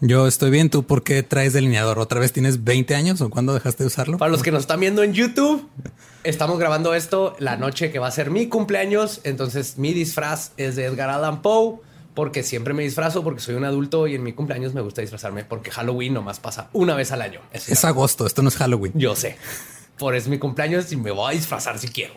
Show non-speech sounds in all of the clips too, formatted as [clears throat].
Yo estoy bien. ¿Tú por qué traes delineador? ¿Otra vez tienes 20 años o cuándo dejaste de usarlo? Para los que nos están viendo en YouTube, estamos grabando esto la noche que va a ser mi cumpleaños. Entonces, mi disfraz es de Edgar Allan Poe. Porque siempre me disfrazo porque soy un adulto y en mi cumpleaños me gusta disfrazarme porque Halloween nomás pasa una vez al año. Es, agosto, esto no es Halloween. Yo sé. Por es mi cumpleaños y me voy a disfrazar si quiero.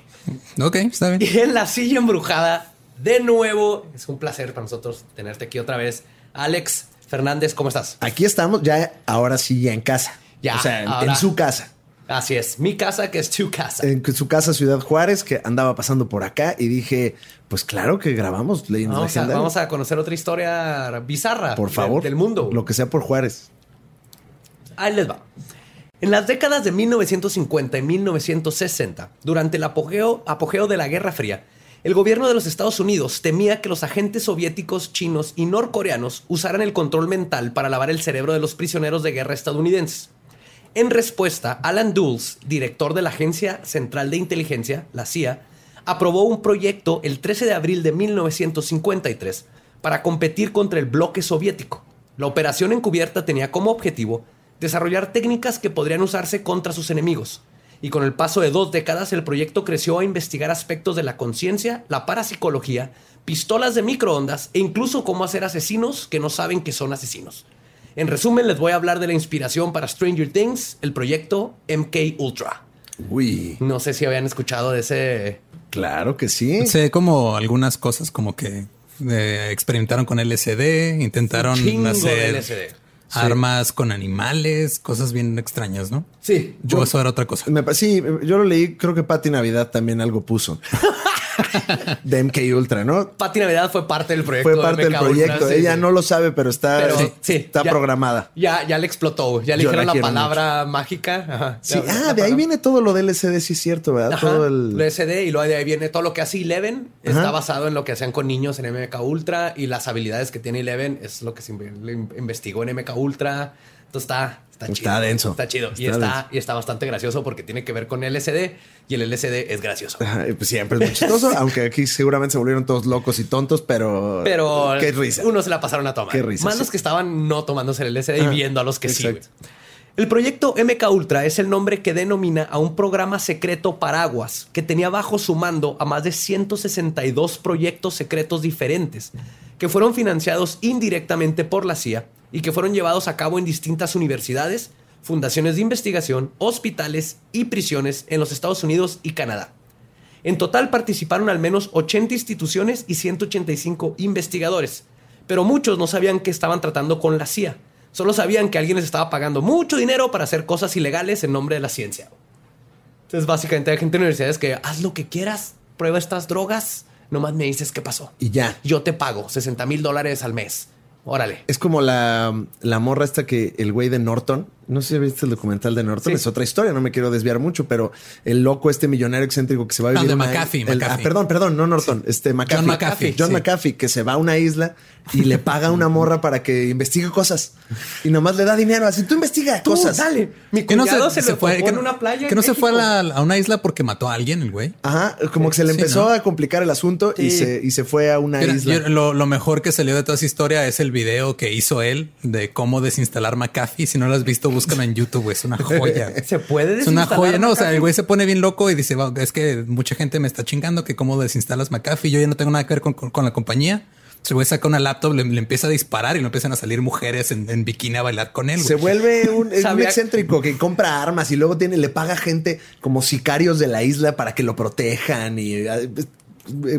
Ok, está bien. Y en la silla embrujada, de nuevo, es un placer para nosotros tenerte aquí otra vez. Alex Fernández, ¿cómo estás? Aquí estamos, ya ahora sí, ya en casa. Ya. O sea, en, su casa. Así es, mi casa que es tu casa. En su casa Ciudad Juárez, que andaba pasando por acá y dije, pues claro que grabamos Leyendas vamos A, vamos a conocer otra historia bizarra. Por favor. Del mundo. Lo que sea por Juárez. Ahí les va. En las décadas de 1950 y 1960, durante el apogeo, apogeo de la Guerra Fría, el gobierno de los Estados Unidos temía que los agentes soviéticos, chinos y norcoreanos usaran el control mental para lavar el cerebro de los prisioneros de guerra estadounidenses. En respuesta, Alan Dulles, director de la Agencia Central de Inteligencia, la CIA, aprobó un proyecto el 13 de abril de 1953 para competir contra el bloque soviético. La operación encubierta tenía como objetivo desarrollar técnicas que podrían usarse contra sus enemigos, y con el paso de dos décadas el proyecto creció a investigar aspectos de la conciencia, la parapsicología, pistolas de microondas e incluso cómo hacer asesinos que no saben que son asesinos. En resumen, les voy a hablar de la inspiración para Stranger Things, el proyecto MK Ultra. Uy. No sé si habían escuchado de ese. Claro que sí. Sé como algunas cosas como que eh, experimentaron con LSD, intentaron hacer LSD armas con animales, cosas bien extrañas, ¿no? Sí. Yo, eso era otra cosa. sí, yo lo leí, creo que Patti Navidad también algo puso. [laughs] de MK Ultra, ¿no? Patti Navidad fue parte del proyecto. Fue parte del proyecto. Ella no lo sabe, pero está, está programada. Ya, ya le explotó. Ya le dijeron la, palabra mágica. Sí, ah, de ahí viene todo lo del LSD, sí es cierto, ¿verdad? todo el LSD y luego de ahí viene todo lo que hace Eleven. Está basado en lo que hacían con niños en MK Ultra y las habilidades que tiene Eleven es lo que se investigó en MK Ultra. Entonces está, está, chido. Está denso. Está chido. y, está, y está bastante gracioso porque tiene que ver con LSD y el LSD es gracioso. pues siempre es muy chistoso, [laughs] aunque aquí seguramente se volvieron todos locos y tontos, pero. Pero. Qué risa. Uno se la pasaron a tomar. Qué risa. Más los que estaban no tomándose el LSD y viendo a los que sí. El proyecto MK Ultra es el nombre que denomina a un programa secreto paraguas que tenía bajo su mando a más de 162 proyectos secretos diferentes que fueron financiados indirectamente por la CIA y que fueron llevados a cabo en distintas universidades, fundaciones de investigación, hospitales y prisiones en los Estados Unidos y Canadá. En total participaron al menos 80 instituciones y 185 investigadores, pero muchos no sabían que estaban tratando con la CIA. Solo sabían que alguien les estaba pagando mucho dinero para hacer cosas ilegales en nombre de la ciencia. Entonces, básicamente hay gente en universidades que haz lo que quieras, prueba estas drogas, nomás me dices qué pasó. Y ya. Yo te pago 60 mil dólares al mes. Órale. Es como la, la morra esta que el güey de Norton no sé si viste el documental de Norton, es otra historia, no me quiero desviar mucho, pero el loco, este millonario excéntrico que se va a vivir. de McAfee, Ah, perdón, perdón, no Norton, este McAfee. John McAfee. John McAfee, que se va a una isla y le paga a una morra para que investigue cosas y nomás le da dinero. Así tú investiga cosas. Dale. Mi cuñado no se, se, fue en una playa. Que no se fue a, una isla porque mató a alguien, el güey. Ajá, como que se le empezó a complicar el asunto y, se, y se fue a una isla. lo, lo mejor que salió de toda esa historia es el video que hizo él de cómo desinstalar McAfee. Si no lo has visto, búscalo en YouTube, güey es una joya. [laughs] se puede Es una joya. No, o sea, el güey se pone bien loco y dice, es que mucha gente me está chingando que cómo desinstalas McAfee. Yo ya no tengo nada que ver con, la compañía. Se güey saca una laptop, le, empieza a disparar y le empiezan a salir mujeres en, bikini a bailar con él. Se vuelve un, excéntrico que compra armas y luego tiene, le paga gente como sicarios de la isla para que lo protejan y ah,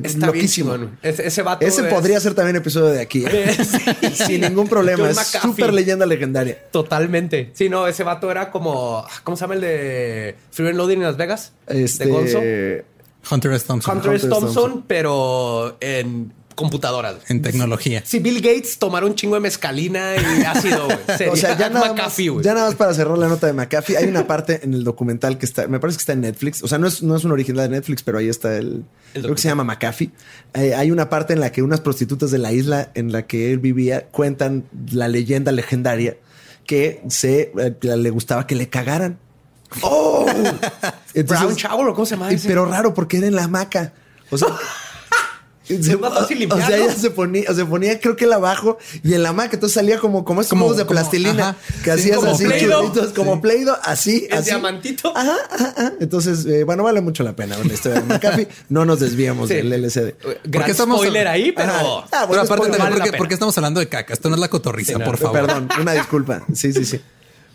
Está loquísimo. ese, ese, podría ser también episodio de aquí. ¿eh? [laughs] Sin ningún problema. Es súper leyenda legendaria. Totalmente. Sí, no, ese vato era como. ¿Cómo se llama el de Free and Loading en Las Vegas? Este... De Gonzo. Hunter S. Thompson. Hunter S. Thompson, pero en computadoras. En tecnología. Si Bill Gates tomara un chingo de mezcalina y ácido, güey, [laughs] O sea, ya nada, más, McAfee, ya nada más para cerrar la nota de McAfee, hay una parte en el documental que está, me parece que está en Netflix. O sea, no es, no es un original de Netflix, pero ahí está el. creo que se llama McAfee. Eh, hay una parte en la que unas prostitutas de la isla en la que él vivía cuentan la leyenda legendaria que se eh, le gustaba que le cagaran. ¡Oh! [laughs] Brown Shower, ¿o cómo se llama ese? Pero raro, porque era en la hamaca. O sea. [laughs] [laughs] Es más fácil o sea, ella se ponía, se ponía, creo que él abajo y en la hamaca. Entonces salía como, como esos Como- juegos de como- plastilina ajá. que Sí, hacías como así, chulitos, como Sí. Play-Doh, así, El así. diamantito. Ajá, ajá, ajá. Entonces, eh, bueno, vale mucho la pena la historia de McAfee. No nos desviamos Sí. del LCD. Gran estamos- spoiler ahí, pero... Ah, Pero aparte vale ¿por la qué, pena. por qué estamos hablando de caca? Esto no es la cotorriza, Sí, no. por favor. Perdón, una disculpa. Sí, sí, sí.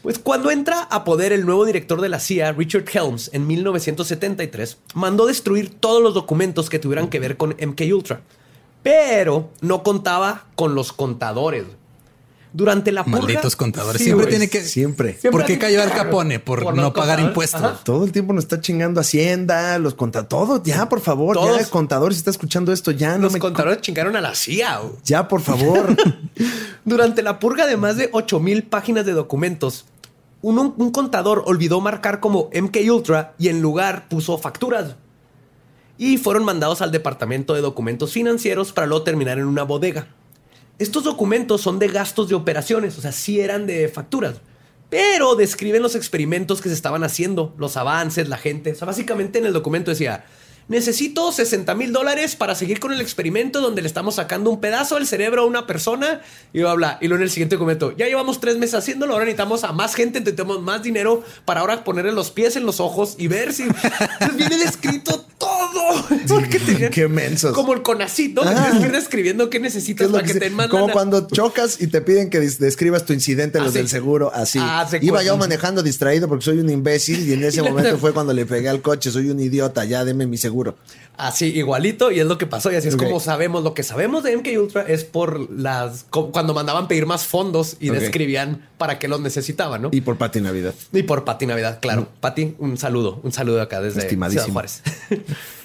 Pues cuando entra a poder el nuevo director de la CIA, Richard Helms, en 1973, mandó destruir todos los documentos que tuvieran que ver con MK Ultra, pero no contaba con los contadores. Durante la purga- Malditos contadores. Sí, Siempre güey. tiene que. Siempre. Siempre ¿Por qué cayó Al Capone? Por, Por no pagar impuestos. Ajá. Todo el tiempo nos está chingando Hacienda, los contadores, todo. Ya, por favor, Todos. ya, contador, si está escuchando esto, ya no Los me. contadores chingaron a la CIA. güey. Ya, por favor. [laughs] Durante la purga de más de 8000 páginas de documentos, un, un contador olvidó marcar como MK Ultra y en lugar puso facturas. Y fueron mandados al departamento de documentos financieros para luego terminar en una bodega. Estos documentos son de gastos de operaciones, o sea, sí eran de facturas, pero describen los experimentos que se estaban haciendo, los avances, la gente. O sea, básicamente en el documento decía, necesito 60 mil dólares para seguir con el experimento donde le estamos sacando un pedazo del cerebro a una persona y bla, bla. Y luego en el siguiente documento, ya llevamos tres meses haciéndolo, ahora necesitamos a más gente, necesitamos más dinero para ahora ponerle los pies en los ojos y ver si [laughs] viene descrito todo. [laughs] Porque tenían- [laughs] Qué mensos. Como el conacito, que Ah. que qué ¿Qué necesitas para que, que te mandan como a- cuando chocas y te piden que des- describas tu incidente los Ah, sí. del seguro, así. Ah, se Iba yo manejando distraído porque soy un imbécil y en [laughs] ese Y momento fue cuando le pegué al coche, soy un idiota, ya deme mi seguro. Así, igualito, y es lo que pasó. Y así es como sabemos. Lo que sabemos de MK Ultra es por las. cuando mandaban pedir más fondos y describían para qué los necesitaban, ¿no? Y por Pati Navidad. Y por Pati Navidad, claro. Pati, un saludo, un saludo acá desde Estimadísimo. Ciudad Juárez.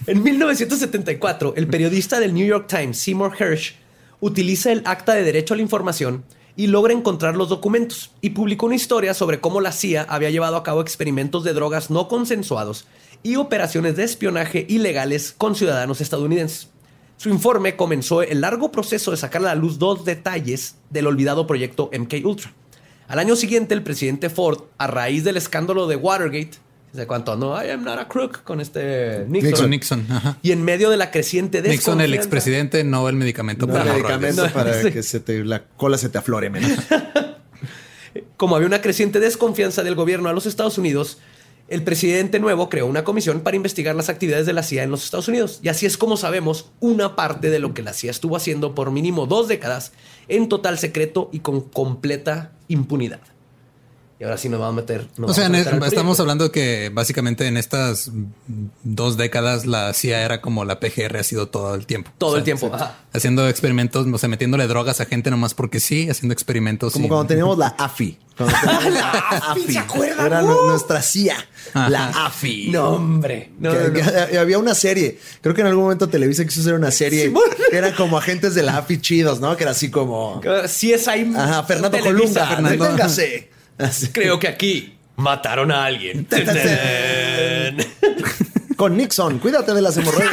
En 1974, el periodista del New York Times, Seymour Hersh, utiliza el acta de derecho a la información y logra encontrar los documentos y publicó una historia sobre cómo la CIA había llevado a cabo experimentos de drogas no consensuados y operaciones de espionaje ilegales con ciudadanos estadounidenses. Su informe comenzó el largo proceso de sacar a la luz dos detalles del olvidado proyecto MK Ultra. Al año siguiente, el presidente Ford, a raíz del escándalo de Watergate, ¿se cuánto? No, I am not a crook con este Nixon. Nixon, Nixon. Ajá. Y en medio de la creciente Nixon, el expresidente, no el medicamento No para los medicamento para [laughs] Sí. que se te, la cola se te aflore menos. [laughs] Como había una creciente desconfianza del gobierno a los Estados Unidos, el presidente nuevo creó una comisión para investigar las actividades de la CIA en los Estados Unidos. Y así es como sabemos una parte de lo que la CIA estuvo haciendo por mínimo dos décadas en total secreto y con completa impunidad. Y ahora sí nos vamos a meter. nos O sea, meter estamos hablando que básicamente en estas dos décadas la CIA era como la PGR ha sido todo el tiempo. Todo O sea, el tiempo. sí, ajá. Haciendo experimentos, o sea, metiéndole drogas a gente nomás porque sí, haciendo experimentos. Como cuando teníamos la AFI. Cuando [laughs] teníamos la AFI. ¿se acuerdan? Era ¡Uh! nu- nuestra CIA. La. AFI. No, hombre. No, Que- no, no. que había una serie. Creo que en algún momento Televisa quiso hacer una serie Simón. que eran como agentes de la AFI chidos, ¿no? Que era así como. Sí es ahí. Ajá, Fernando Televisa, Colunga. Fernando. Creo que aquí mataron a alguien. [laughs] Con Nixon. Cuídate de las hemorroides.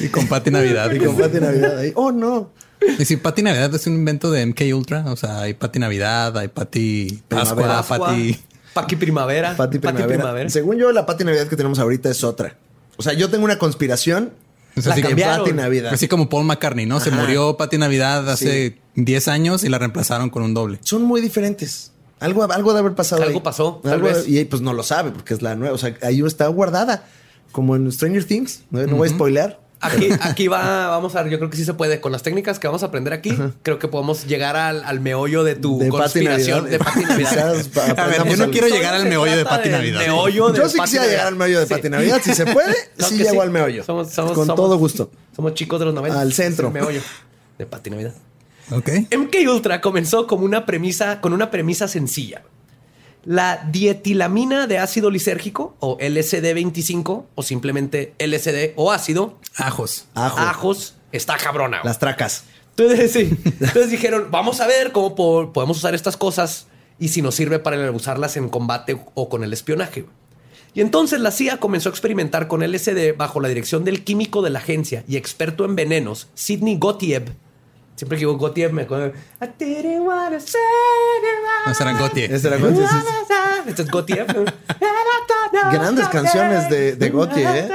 Y con Pati Navidad. y con Pati Navidad ahí. Oh, no. Y si Pati Navidad es un invento de MK Ultra, o sea, hay Pati Navidad, hay Pati Pascua, Primavera. Pati. Paqui Primavera. Pati Primavera. Según yo, la Pati Navidad que tenemos ahorita es otra. O sea, yo tengo una conspiración. La así, que- cambiaron. Pati Navidad. así como Paul McCartney, ¿no? Se murió Pati Navidad hace 10 años y la reemplazaron con un doble. Son muy diferentes. Algo, algo de haber pasado. Algo ahí. pasó, tal de- vez. y pues no lo sabe porque es la nueva. O sea, ahí está guardada. Como en Stranger Things. No, no voy a spoilear. Aquí, aquí va, vamos a ver, yo creo que sí se puede. Con las técnicas que vamos a aprender aquí, creo que podemos llegar al, al meollo de tu De conspiración de Pati Navidad. Quizás pa- A ver, yo no quiero llegar al meollo de trata Pati del Navidad. meollo de Yo sí quisiera llegar al meollo de Sí. Pati Navidad. Si se puede, [laughs] sí llego al meollo. Somos- somos- Con somos- todo gusto. Somos chicos de los 90. Al centro. El meollo de Pati Navidad. Ok. MK Ultra comenzó como una premisa, con una premisa sencilla. La dietilamina de ácido lisérgico o LSD-25 o simplemente LSD o ácido. Ajos. Ajos. está cabrona. Las tracas. Entonces, sí. [laughs] Entonces dijeron, vamos a ver cómo podemos usar estas cosas y si nos sirve para usarlas en combate o con el espionaje. Y entonces la CIA comenzó a experimentar con LSD bajo la dirección del químico de la agencia y experto en venenos, Sidney Gottieb Siempre que digo Gautier me acuerdo. No, será Gautier. Ese era Gautier. Este es Gautier. Grandes canciones de, de Gautier, ¿eh?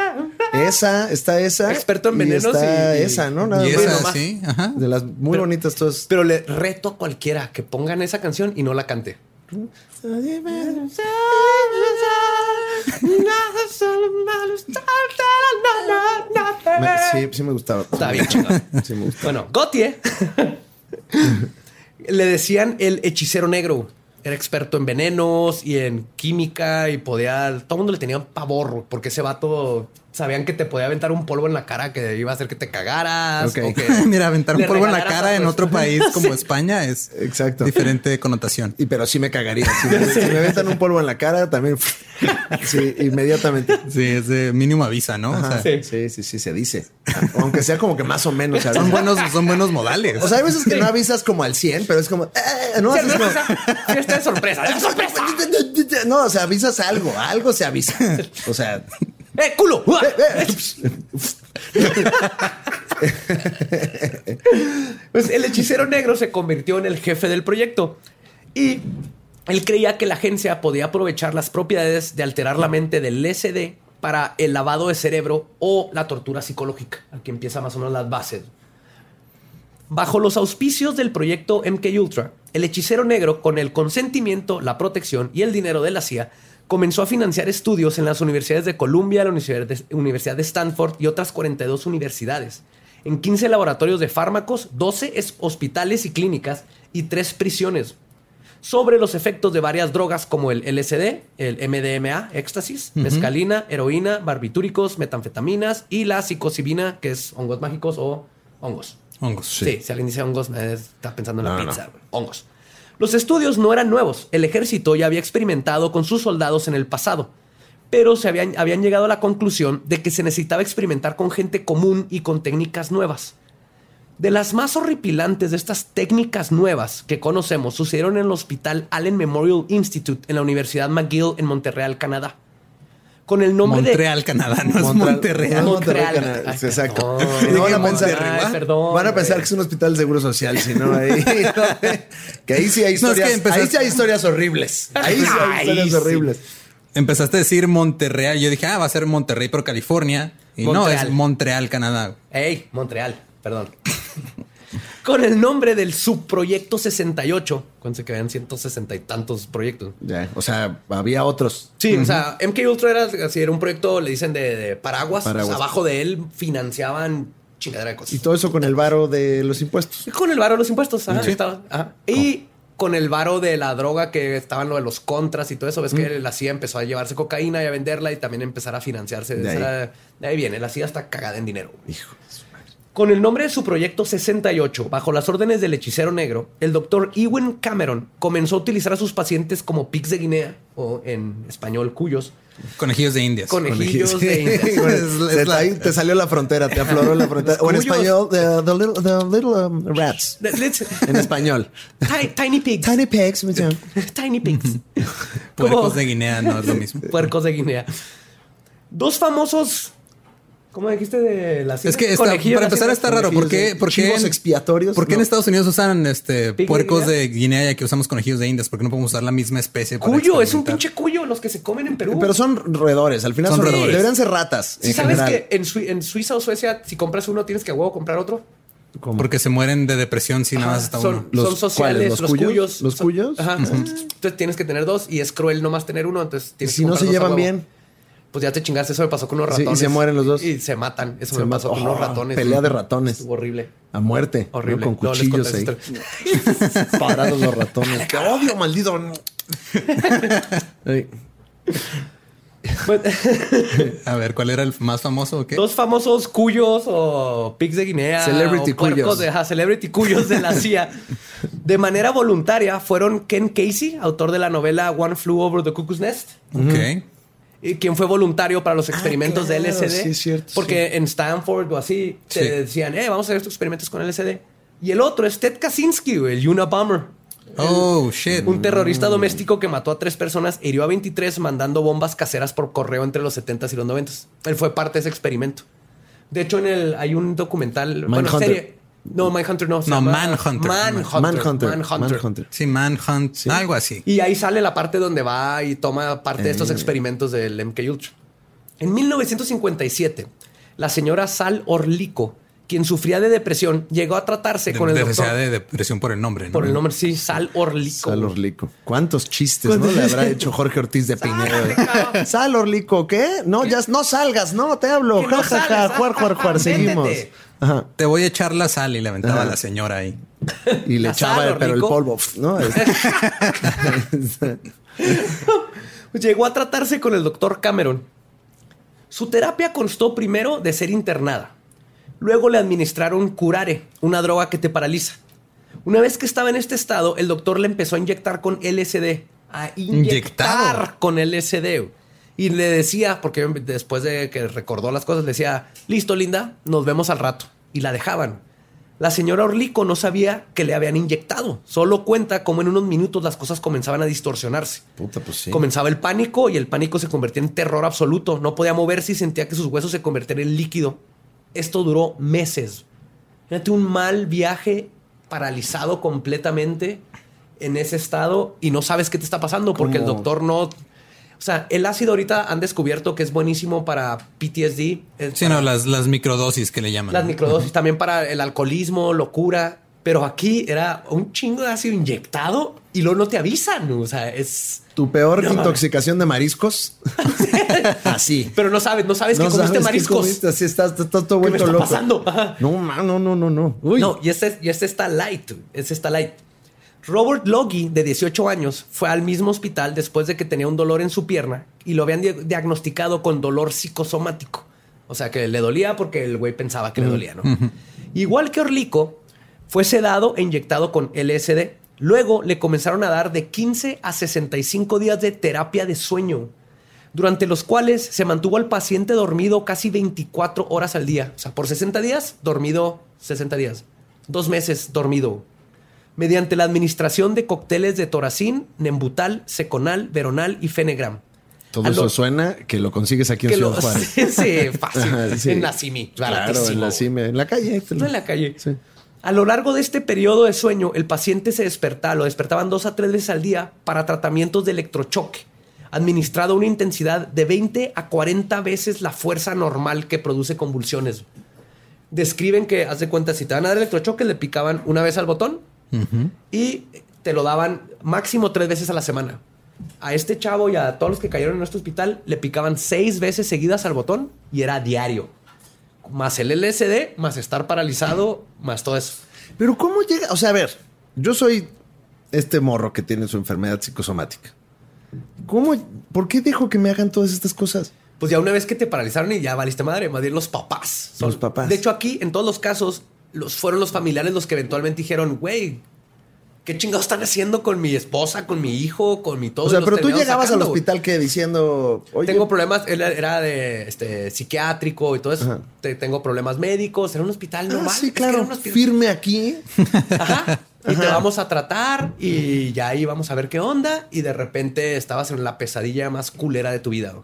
Esa, está esa. Experto en venenos. Y está esa, ¿no? Nada y esa, sí. Ajá. De las muy bonitas todas. Pero le reto a cualquiera que pongan esa canción y no la cante. Sí, sí me gustaba. Está bien Bueno, Gautier [laughs] le decían el hechicero negro. Era experto en venenos y en química y podía. Todo el mundo le tenía pavor porque ese vato sabían que te podía aventar un polvo en la cara que iba a hacer que te cagaras. [laughs] Mira, aventar un polvo en la cara en otro país [laughs] como España es Exacto. diferente connotación. Y pero sí me cagaría. Si me, [laughs] aventan un polvo en la cara, también sí, inmediatamente. Sí, es de mínimo avisa, ¿no? sí. sí, sí, se dice. Aunque sea como que más o menos. Son buenos, son buenos modales. O sea, hay veces que no avisas como al 100, pero es como, eh, no haces como... sorpresa, sorpresa. No, o sea, avisas algo, algo se avisa. O sea, ¡Eh, culo! [laughs] pues el hechicero negro se convirtió en el jefe del proyecto y él creía que la agencia podía aprovechar las propiedades de alterar la mente del LSD para el lavado de cerebro o la tortura psicológica. Aquí empieza más o menos las bases. Bajo los auspicios del proyecto MK Ultra, el hechicero negro, con el consentimiento, la protección y el dinero de la CIA, comenzó a financiar estudios en las universidades de Columbia, la Universidad de Stanford y otras 42 universidades, en 15 laboratorios de fármacos, 12 hospitales y clínicas y 3 prisiones, sobre los efectos de varias drogas como el LSD, el MDMA, éxtasis, mescalina, heroína, barbitúricos, metanfetaminas y la psicocibina, que es hongos mágicos o hongos. Hongos, sí. si alguien dice hongos, me está pensando en la pizza. Hongos. Los estudios no eran nuevos. El ejército ya había experimentado con sus soldados en el pasado. Pero se habían, habían llegado a la conclusión de que se necesitaba experimentar con gente común y con técnicas nuevas. De las más horripilantes de estas técnicas nuevas que conocemos sucedieron en el Hospital Allen Memorial Institute en la Universidad McGill en Montreal, Canadá con el nombre Montreal, Canadá, no es Montreal. Montreal, Canadá. Exacto. no van, a pensar, perdón, van a pensar que es un hospital de seguro social, sino ahí. [laughs] que ahí sí hay historias. ahí sí hay historias horribles. Ahí sí hay historias horribles. Empezaste a decir Monterreal. Yo dije, ah, va a ser Monterrey, pero California. Y no, es Montreal, Canadá. Ey, Montreal, perdón con el nombre del subproyecto 68. Cuando que habían 160 y tantos proyectos. Ya, o sea, había otros. Sí, o sea, MK Ultra era, así, era un proyecto, le dicen de, paraguas. abajo de él financiaban chingadera de cosas. Y todo eso con el varo de los impuestos. con el varo de los impuestos. Y con el varo de la droga que estaban lo de los contras y todo eso. Ves que la CIA empezó a llevarse cocaína y a venderla y también empezar a financiarse. De, ahí. de ahí viene. La CIA está cagada en dinero. Hijo. Con el nombre de su proyecto 68, bajo las órdenes del hechicero negro, el doctor Ewan Cameron comenzó a utilizar a sus pacientes como pigs de Guinea, o en español, cuyos. Conejillos de Indias. Conejillos de Indias. [laughs] Ahí te salió la frontera, te afloró la frontera. o en español, the, little, um, rats. en español. Tiny, pigs. Tiny pigs. [laughs] Tiny pigs. Puercos de Guinea no es lo mismo. Puercos de Guinea. Dos famosos ¿Cómo dijiste de las Es que está, para empezar está raro. ¿Por qué, por qué en, expiatorios? ¿Por qué en Estados Unidos usan este puercos de Guinea y aquí usamos conejillos de Indias? ¿Por qué no podemos usar la misma especie? Cuyo, es un pinche cuyo los que se comen en Perú. Pero son roedores. Al final son, roedores. Deberían ser ratas. ¿Sí sabes que en, Suiza o Suecia, si compras uno, tienes que a huevo comprar otro? Porque se mueren de depresión si nada más está uno. son sociales, los, cuyos. ¿Los cuyos? Ajá. Entonces tienes que tener dos y es cruel nomás tener uno. Entonces tienes si no se llevan bien pues ya te chingaste. Eso me pasó con unos ratones. y se mueren los dos. Y se matan. Eso me pasó con unos ratones. Pelea de ratones. Estuvo horrible. A muerte. Horrible. Con cuchillos ahí. Parados los ratones. [laughs] ¡Qué odio, maldito! [laughs] a ver, ¿cuál era el más famoso o qué? Dos famosos cuyos o pigs de Guinea. Celebrity o cuyos. De, celebrity cuyos de la [laughs] CIA. De manera voluntaria fueron Ken Casey, autor de la novela One Flew Over the Cuckoo's Nest. Ok. y quien fue voluntario para los experimentos claro, de LSD. sí, es cierto, Porque en Stanford o así te Sí. decían, eh, vamos a hacer estos experimentos con LSD. Y el otro es Ted Kaczynski, el Unabomber. Oh, shit. Un terrorista doméstico que mató a tres personas, hirió a 23 mandando bombas caseras por correo entre los 70s y los 90s. Él fue parte de ese experimento. De hecho, en el hay un documental, bueno, Mindhunter. serie. No, Mindhunter no. No, Manhunter. Manhunter. Manhunter. Manhunter. Manhunter. Sí, Manhunt, algo así. Y ahí sale la parte donde va y toma parte de Eh. estos experimentos del MK Ultra. En 1957, la señora Sal Orlico, quien sufría de depresión, llegó a tratarse De, con el de- doctor. sea de depresión por el nombre, ¿no? Por el nombre, sí, Sal Orlico. Sal Orlico. ¿Cuántos chistes no le habrá hecho Jorge Ortiz de Pinedo? Sal Orlico, ¿qué? No, ya no salgas, no, te hablo. Que no Ja, ja, ja, juar, juar, juar. métete. Seguimos. Ajá. Te voy a echar la sal y le aventaba a la señora ahí. Y le echaba, Sal pero el polvo, ¿no? [laughs] Llegó a tratarse con el doctor Cameron. Su terapia constó primero de ser internada. Luego le administraron curare, una droga que te paraliza. Una vez que estaba en este estado, el doctor le empezó a inyectar con LSD. A inyectar Inyectado. con LSD. Y le decía, porque después de que recordó las cosas, le decía, listo, linda, nos vemos al rato. Y la dejaban. La señora Orlico no sabía que le habían inyectado. Solo cuenta cómo en unos minutos las cosas comenzaban a distorsionarse. Puta, pues sí. Comenzaba el pánico y el pánico se convertía en terror absoluto. No podía moverse y sentía que sus huesos se convertían en líquido. Esto duró meses. Fíjate un mal viaje paralizado completamente en ese estado y no sabes qué te está pasando porque el doctor no... O sea, el ácido ahorita han descubierto que es buenísimo para PTSD. Sí, para no, las, las microdosis que le llaman. las microdosis, también para el alcoholismo, locura. Pero aquí era un chingo de ácido inyectado y luego no te avisan. O sea, es... Tu peor No, intoxicación de mariscos. [laughs] Así. Pero no sabes, no sabes que comiste sabes mariscos. comiste, Así estás, estás todo ¿Qué me vuelto está loco. pasando? Ajá. No, no, no, no, no. Uy. No, y este, y este está light. Este está light. Robert Logie, de 18 años, fue al mismo hospital después de que tenía un dolor en su pierna y lo habían di- diagnosticado con dolor psicosomático. O sea, que le dolía porque el güey pensaba que le dolía, ¿no? Igual que Orlico, fue sedado e inyectado con LSD. Luego le comenzaron a dar de 15 a 65 días de terapia de sueño, durante los cuales se mantuvo al paciente dormido casi 24 horas al día. O sea, por 60 días, dormido 60 días. Dos meses dormido. Mediante la administración de cócteles de toracín, nembutal, seconal, veronal y fenegram. Todo A eso lo- suena que lo consigues aquí en Ciudad lo- Juárez. [laughs] sí, fácil. Ajá, sí. En la CIMI. Claro, en la cime, en la calle. No en la calle. Sí. A lo largo de este periodo de sueño, el paciente se despertaba, lo despertaban dos a tres veces al día para tratamientos de electrochoque, administrado a una intensidad de 20 a 40 veces la fuerza normal que produce convulsiones. Describen que, haz de cuenta, si te van a dar electrochoque, le picaban una vez al botón y te lo daban máximo tres veces a la semana. A este chavo y a todos los que cayeron en nuestro hospital le picaban seis veces seguidas al botón y era diario. Más el LSD, más estar paralizado, más todo eso. Pero ¿cómo llega? O sea, a ver, yo soy este morro que tiene su enfermedad psicosomática. ¿Cómo? ¿Por qué dejo que me hagan todas estas cosas? Pues ya una vez que te paralizaron y ya valiste madre, más bien los papás. son- Los papás. De hecho, aquí, en todos los casos, fueron los familiares los que eventualmente dijeron, güey, ¿qué chingados están haciendo con mi esposa, con mi hijo, con mi todo? O sea, pero tú llegabas sacando, al hospital que diciendo, oye, Tengo problemas, él era de este, psiquiátrico y todo eso. Te- tengo problemas médicos, era un hospital ah, normal. sí, Es que era claro, un hospital- firme aquí. [laughs] Ajá. Y te vamos a tratar y ya ahí vamos a ver qué onda. Y de repente estabas en la pesadilla más culera de tu vida.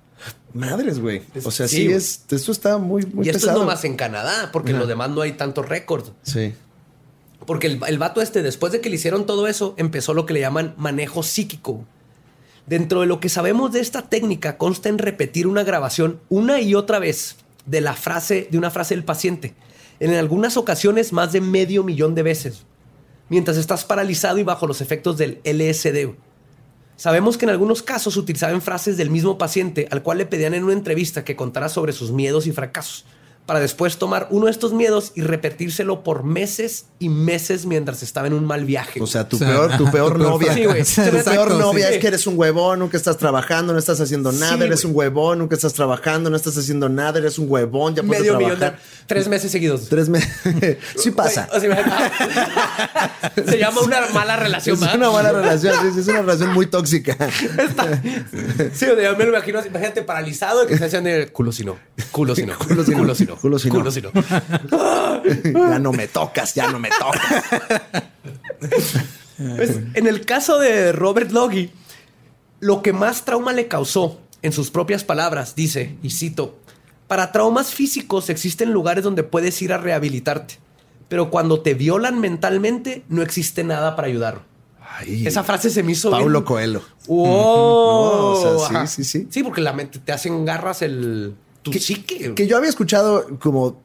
Madres, güey. O sea, Sí, es, esto está muy, muy y esto pesado. es nomás en Canadá, porque en Ajá. los demás no hay tantos récords. Sí. Porque el, el vato este, después de que le hicieron todo eso, empezó lo que le llaman manejo psíquico. Dentro de lo que sabemos de esta técnica consta en repetir una grabación una y otra vez de la frase, de una frase del paciente. En algunas ocasiones más de medio millón de veces. Mientras estás paralizado y bajo los efectos del LSD. Sabemos que en algunos casos utilizaban frases del mismo paciente al cual le pedían en una entrevista que contara sobre sus miedos y fracasos para después tomar uno de estos miedos y repetírselo por meses y meses mientras estaba en un mal viaje. O sea, tu peor, tu [laughs] peor novia. Sí, güey. [laughs] tu Exacto, peor novia sí. es que eres un huevón, nunca estás trabajando, no estás haciendo nada, Sí, eres güey. un huevón, nunca estás trabajando, no estás haciendo nada, eres un huevón, ya puedes medio millón de trabajar. tres meses seguidos. Tres meses. [laughs] sí pasa. Güey, o sea, se llama una mala relación. Es ¿verdad? una mala relación, sí, sí, es una relación muy tóxica. Sí, o sea, yo me lo imagino, así, imagínate paralizado que se hacen de culo si no, culo si no, Culo si no, culo si no, culo si no. [laughs] ya no me tocas, ya no me tocas. Pues, en el caso de Robert Logie, lo que más trauma le causó, en sus propias palabras, dice, y cito, para traumas físicos existen lugares donde puedes ir a rehabilitarte, pero cuando te violan mentalmente no existe nada para ayudar. Ay, Esa frase se me hizo bien- Paulo Coelho. ¡Wow! No, o sea, sí, sí, sí. Sí, porque la mente te hacen garras el tu que, psique. que yo había escuchado como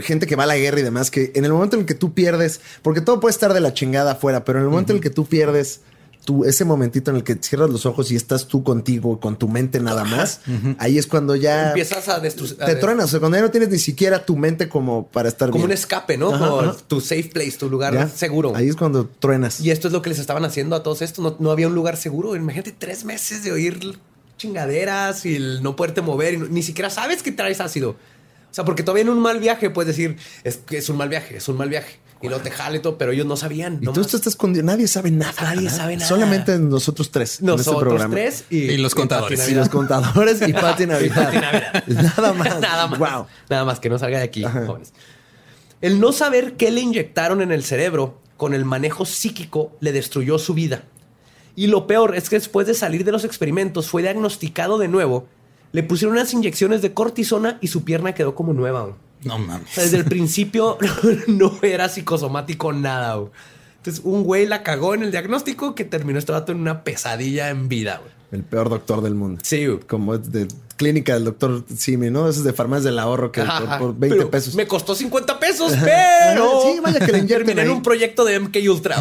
gente que va a la guerra y demás, que en el momento en el que tú pierdes, porque todo puede estar de la chingada afuera, pero en el momento en el que tú pierdes tú, ese momentito en el que cierras los ojos y estás tú contigo, con tu mente nada más, ahí es cuando ya Empiezas a destruir. te truenas. O sea, cuando ya no tienes ni siquiera tu mente como para estar Como un escape, ¿no? Ajá, como ajá. tu safe place, tu lugar Ya. seguro. Ahí es cuando truenas. Y esto es lo que les estaban haciendo a todos estos. No, no había un lugar seguro. Imagínate tres meses de oír chingaderas y el no poderte mover. Y no- ni siquiera sabes que traes ácido. O sea, porque todavía en un mal viaje puedes decir, es que es un mal viaje, es un mal viaje. Y luego te jala y todo, pero ellos no sabían. Y tú nomás esto está escondido. Nadie sabe nada. Nadie sabe nada. Solamente nosotros tres. en este Nosotros programa. tres y, Y los contadores. Y los contadores y Pati [laughs] Navidad. Pati Navidad. [laughs] Nada más. [laughs] Nada más. Wow. Nada más que no salga de aquí, jóvenes. El no saber qué le inyectaron en el cerebro con el manejo psíquico le destruyó su vida. Y lo peor es que después de salir de los experimentos fue diagnosticado de nuevo, le pusieron unas inyecciones de cortisona y su pierna quedó como nueva. No mames. O sea, desde el principio [laughs] no era psicosomático nada. güey. Entonces un güey la cagó en el diagnóstico que terminó este vato en una pesadilla en vida. güey. El peor doctor del mundo. Sí, güey. Como es de clínica del doctor Simi, ¿no? Eso es de farmacias del ahorro que por, Ajá, por 20 pero pesos. Me costó 50 pesos, pero. Sí, vaya que le inyecten [laughs] Terminé en un proyecto de MK Ultra.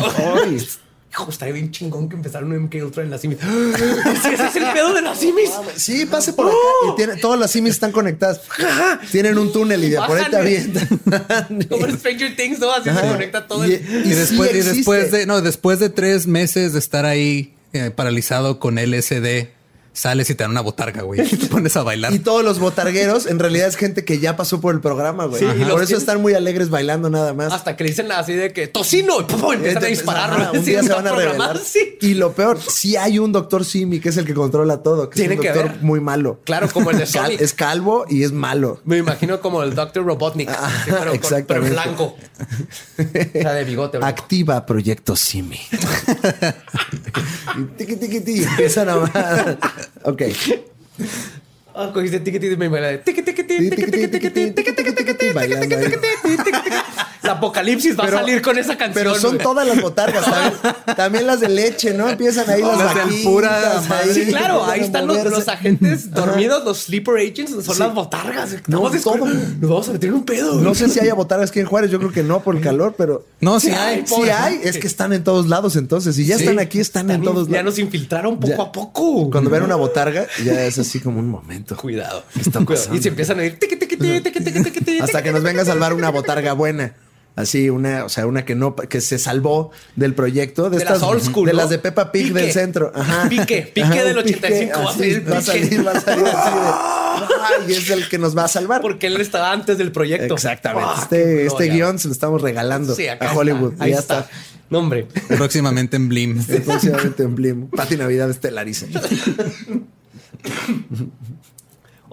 Hijo, estaría bien chingón que empezaron un MK Ultra en la Simis. Sí, ese es el pedo de las Simis. Sí, pase por acá y tiene, todas las simis están conectadas. Tienen un túnel y de por ahí te avientan. [laughs] Como en Stranger Things, ¿no? Así se conecta todo. Y- el- Y, después, y después de, no, después de tres meses de estar ahí eh, paralizado con LSD, sales y te dan una botarga, güey. Y te pones a bailar. Y todos los botargueros en realidad es gente que ya pasó por el programa, güey. Sí, por eso tienen- están muy alegres bailando nada más. Hasta que le dicen así de que tocino y pum, empiezan a disparar. un Sí, día se está van a revelar. Sí. Y lo peor, sí hay un doctor Simi que es el que controla todo. Que Tiene es un que doctor muy malo. Claro, como el de Sonic. es calvo y es malo. Me imagino como el Dr. Robotnik. Así, pero, con- pero blanco. O sea, de bigote. blanco. Activa Proyecto Simi. [laughs] Y tiqui, tiqui, tiqui, empiezan a amar. okay. [laughs] Cogiste tiquitito y bailaba. La apocalipsis va a salir con esa canción. Pero son todas las botargas, ¿sabes? También las de leche, ¿no? Empiezan ahí las, las vaquitas. Sí, claro, ahí están los, agentes dormidos, los sleeper agents, son las botargas. No, todo. Nos vamos a meter un pedo. No sé si haya botargas aquí en Juárez, yo creo que no por el calor, pero. No, si hay. Si hay, es que están en todos lados entonces. Si ya están aquí, están en todos lados. Ya nos infiltraron poco a poco. Cuando ven una botarga, ya es así como un momento. Cuidado. está Cuidado. Y se empiezan a ir. tiqui, tiqui, tiqui, Hasta que nos venga a salvar una botarga buena. Así, una, o sea, una que no, que se salvó del proyecto. De, De estas, las old school, De ¿no? las de Peppa Pig Pique. del centro. Ajá. Pique, pique Ajá, del un 85 va a así, salir Va a pique. salir, va a salir así de. [laughs] Ay, es el que nos va a salvar. Porque él estaba antes del proyecto. Exactamente. Ah, este este guion se lo estamos regalando Sí, a Hollywood. está. Ahí ya está. está. No, hombre. Próximamente en Blim. [laughs] Próximamente en Blim. Pati Navidad estelariza. [laughs]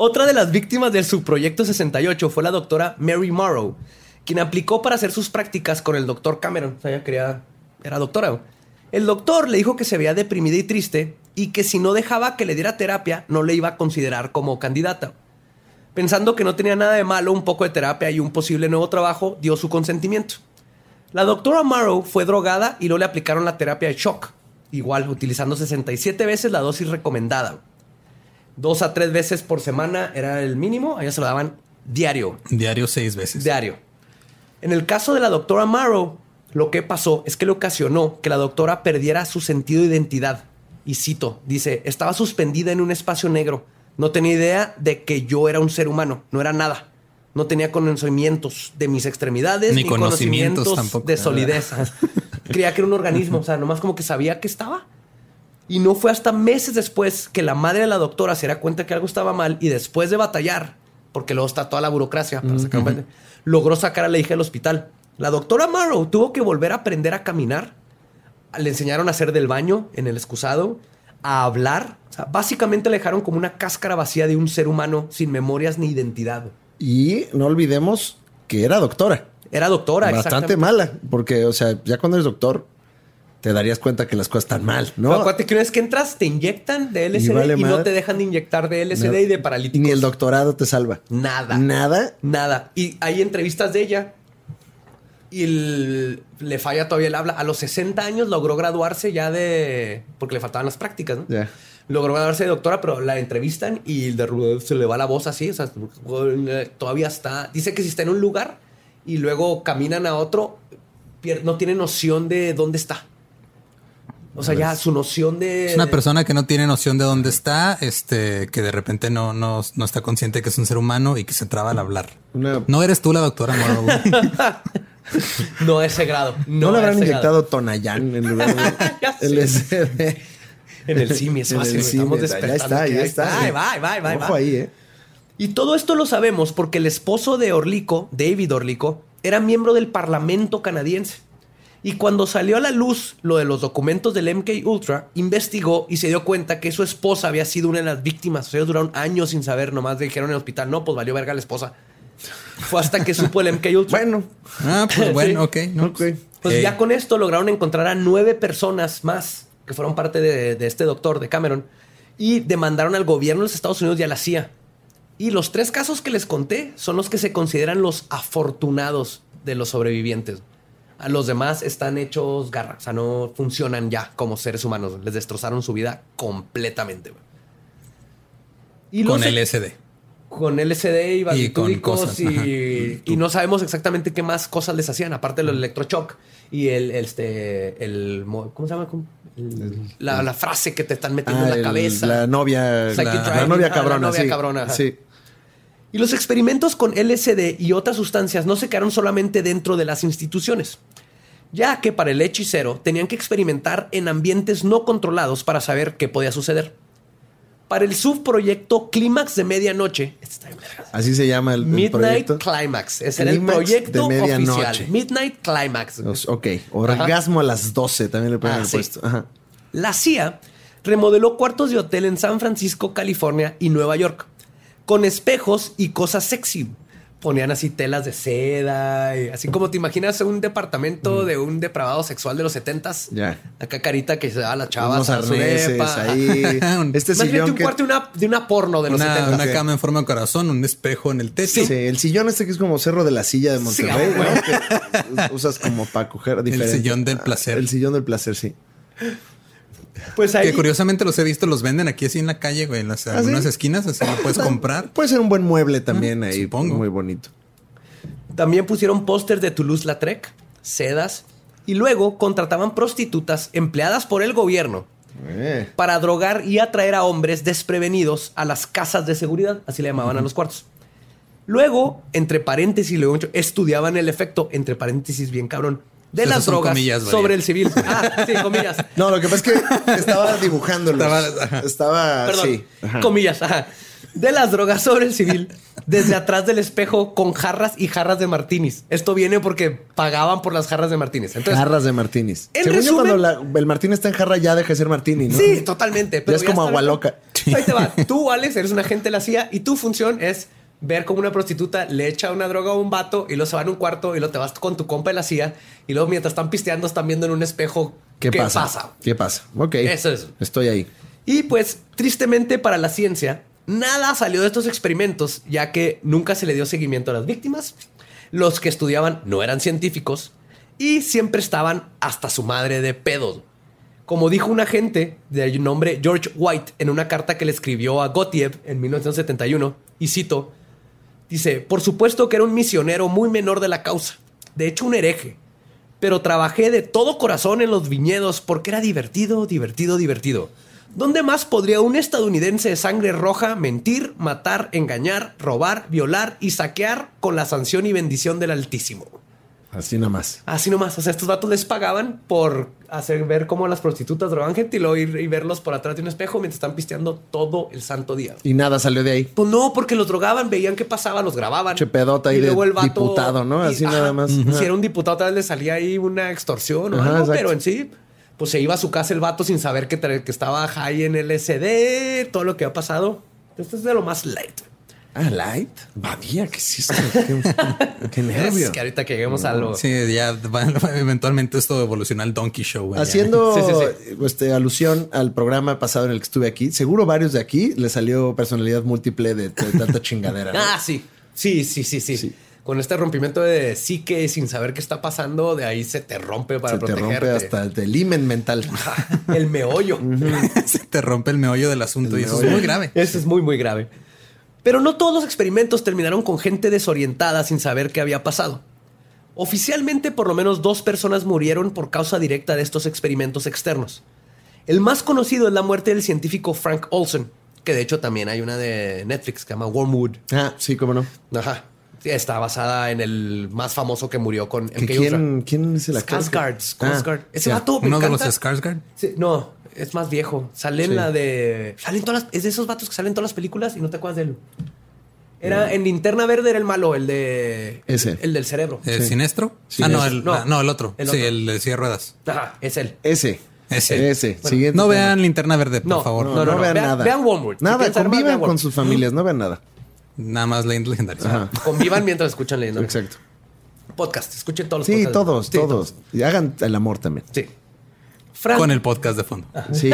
Otra de las víctimas del subproyecto 68 fue la doctora Mary Morrow, quien aplicó para hacer sus prácticas con el doctor Cameron. Era doctora. El doctor le dijo que se veía deprimida y triste y que si no dejaba que le diera terapia, no le iba a considerar como candidata. Pensando que no tenía nada de malo, un poco de terapia y un posible nuevo trabajo, dio su consentimiento. La doctora Morrow fue drogada y luego le aplicaron la terapia de shock, igual utilizando 67 veces la dosis recomendada. Dos a tres veces por semana era el mínimo, a ella se lo daban diario, Diario seis veces. diario. En el caso de la doctora Morrow, lo que pasó es que le ocasionó que la doctora perdiera su sentido de identidad. Y cito, dice, estaba suspendida en un espacio negro. No tenía idea de que yo era un ser humano, no era nada. No tenía conocimientos de mis extremidades ni, conocimientos, de solidez. [laughs] Creía que era un organismo, o sea, nomás como que sabía que estaba. Y no fue hasta meses después que la madre de la doctora se da cuenta que algo estaba mal y después de batallar, porque luego está toda la burocracia para sacar un logró sacar a la hija del hospital. La doctora Marrow tuvo que volver a aprender a caminar. Le enseñaron a hacer del baño en el excusado, a hablar. O sea, básicamente la dejaron como una cáscara vacía de un ser humano sin memorias ni identidad. Y no olvidemos que era doctora. Era doctora, Bastante mala, porque, o sea, ya cuando eres doctor, te darías cuenta que las cosas están mal, ¿no? acuérdate que una vez que entras, te inyectan de LSD y, no te dejan de inyectar de LSD y de paralíticos. Ni el doctorado te salva. Nada. Nada. Nada. Y hay entrevistas de ella y le falla todavía el habla. A los 60 años logró graduarse ya de... porque le faltaban las prácticas, ¿no? Logró graduarse de doctora, pero la entrevistan y de, se le va la voz así. O sea, todavía está... Dice que si está en un lugar y luego caminan a otro, no tiene noción de dónde está. O sea, ya su noción de. Es una persona que no tiene noción de dónde está, este, que de repente no, no, no está consciente que es un ser humano y que se traba al hablar. No eres tú la doctora Moro. [laughs] no a ese grado. No, le habrán inyectado Tonayán en lugar [laughs] de LSD. En el CIMI, eso Estamos Ya está, ya está. Ay, va, va, va, Ojo ahí, eh. Y todo esto lo sabemos porque el esposo de Orlico, David Orlico, era miembro del Parlamento canadiense. Y cuando salió a la luz lo de los documentos del MK Ultra, investigó y se dio cuenta que su esposa había sido una de las víctimas. O sea, ellos duraron años sin saber, nomás dijeron en el hospital, no, pues valió verga la esposa. Fue hasta que supo el MK Ultra. Bueno. Ah, pues [laughs] bueno, ok. Pues ya con esto lograron encontrar a nueve personas más que fueron parte de, de este doctor, de Cameron, y demandaron al gobierno de los Estados Unidos y a la CIA. Y los tres casos que les conté son los que se consideran los afortunados de los sobrevivientes los demás están hechos garra. O sea, no funcionan ya como seres humanos. Les destrozaron su vida completamente. Y con LSD. Con LSD y barbitúricos y, y, no sabemos exactamente qué más cosas les hacían, aparte del electroshock y el, este, el, ¿cómo se llama? la, frase que te están metiendo en la ah, cabeza. La novia, la, novia cabrona. la novia cabrona. Sí. Y los experimentos con LSD y otras sustancias no se quedaron solamente dentro de las instituciones, ya que para el hechicero tenían que experimentar en ambientes no controlados para saber qué podía suceder. Para el subproyecto Clímax de Medianoche, este así se llama el, Midnight Climax, ese era el proyecto de medianoche. oficial. Midnight Climax. Ok, orgasmo a las 12 también le ponen ah, puesto. La CIA remodeló cuartos de hotel en San Francisco, California y Nueva York con espejos y cosas sexy. Ponían así telas de seda, y así como te imaginas un departamento de un depravado sexual de los setentas. Ya. Acá carita que se da a la chava. Unos arneses ahí. [laughs] este sillón. un cuarto de una, de una porno de los una, 70. Una cama en forma de corazón, un espejo en el techo. Sí. el sillón este que es como cerro de la silla de Monterrey, que usas como para coger diferente. El sillón del placer. El sillón del placer, sí. Pues ahí... Que curiosamente los he visto, los venden aquí así en la calle, güey, en las ¿Ah, esquinas, así lo puedes comprar. Puede ser un buen mueble también ahí, supongo. Muy bonito. También pusieron póster de Toulouse-Lautrec, sedas, y luego contrataban prostitutas empleadas por el gobierno eh. para drogar y atraer a hombres desprevenidos a las casas de seguridad, así le llamaban a los cuartos. Luego, entre paréntesis, luego estudiaban el efecto, entre paréntesis, bien cabrón, de las drogas sobre el civil. [laughs] Ah, sí, comillas. No, lo que pasa es que estaba dibujándolo. Estaba, Perdón, comillas, De las drogas sobre el civil, desde atrás del espejo con jarras y jarras de martinis. Esto viene porque pagaban por las jarras de martinis. jarras de martinis. Según yo, cuando el martini está en jarra, ya deja de ser martini, ¿no? Sí, totalmente. Pero es como agua loca. Ahí te va. Tú, Alex, eres un agente de la CIA y tu función es ver cómo una prostituta le echa una droga a un vato y luego se va en un cuarto y luego te vas con tu compa de la CIA y luego mientras están pisteando están viendo en un espejo qué, pasa? ¿Qué pasa? Ok. Eso es. Estoy ahí. Y pues, tristemente para la ciencia, nada salió de estos experimentos, ya que nunca se le dio seguimiento a las víctimas. Los que estudiaban no eran científicos y siempre estaban hasta su madre de pedos. Como dijo un agente de nombre George White en una carta que le escribió a Gotiev en 1971, y cito, Dice, por supuesto que era un misionero muy menor de la causa, de hecho un hereje, pero trabajé de todo corazón en los viñedos porque era divertido, divertido, divertido. ¿Dónde más podría un estadounidense de sangre roja mentir, matar, engañar, robar, violar y saquear con la sanción y bendición del Altísimo? Así nomás. Así nomás. O sea, estos vatos les pagaban por hacer ver cómo las prostitutas drogaban gente y luego ir y verlos por atrás de un espejo mientras están pisteando todo el santo día. Y nada salió de ahí. Pues no, porque los drogaban, veían qué pasaba, los grababan. Che pedota ahí y de luego el vato- diputado, ¿no? Así nada más. Si era un diputado, tal vez le salía ahí una extorsión o Ajá, algo, exacto. pero en sí, pues se iba a su casa el vato sin saber que, que estaba high en LSD, todo lo que ha pasado. Esto es de lo más light. Ah, light. Badía, ¿qué es esto? Qué, qué nervio. Es que ahorita que lleguemos a lo... Sí, ya va- [laughs] eventualmente esto evoluciona al Donkey Show. güey. Haciendo Sí, sí, este, alusión al programa pasado en el que estuve aquí, seguro varios de aquí le salió personalidad múltiple de, de tanta [laughs] chingadera. ¿no? Ah, sí. Sí, sí, sí, sí. Sí. Con este rompimiento de psique sin saber qué está pasando, de ahí se te rompe para Se te protegerte. rompe hasta el del imen mental. el meollo. [laughs] Se te rompe el meollo del asunto El y eso es muy grave. Eso es muy, muy grave. Pero no todos los experimentos terminaron con gente desorientada sin saber qué había pasado. Oficialmente, por lo menos dos personas murieron por causa directa de estos experimentos externos. El más conocido es la muerte del científico Frank Olson, que de hecho también hay una de Netflix que se llama Wormwood. Ah, sí, cómo no. Ajá. Está basada en el más famoso que murió con ¿Que MK Ultra. ¿Quién, ¿Quién es el actor? Skarsgård. Skarsgård. Ese vato me Uno de los Skarsgård. Sí, no, es más viejo. Sale en Sí. la de. Salen todas las- es de esos vatos que salen en todas las películas y no te acuerdas de él. Era en Linterna Verde era el malo, el de. Ese. El del cerebro. ¿El Sí. ¿Siniestro? Sí, ah, no el, no. ah, no, el otro. El Sí, el de silla de ruedas. Ajá, es él. Ese. Ese. Ese. Bueno, Siguiente No vean Linterna Verde, por No, favor. No, No, no, no, no. vean Vean- nada. vean Wormwood. Nada, convivan vean con sus familias, no vean nada. Nada más leyendas legendarias. Ajá. Convivan mientras escuchan leyendo. Exacto. Podcast. Escuchen todos los Sí, podcasts. todos, Sí, todos. Y hagan el amor también. Sí. Frank. Con el podcast de fondo. [laughs] Sí.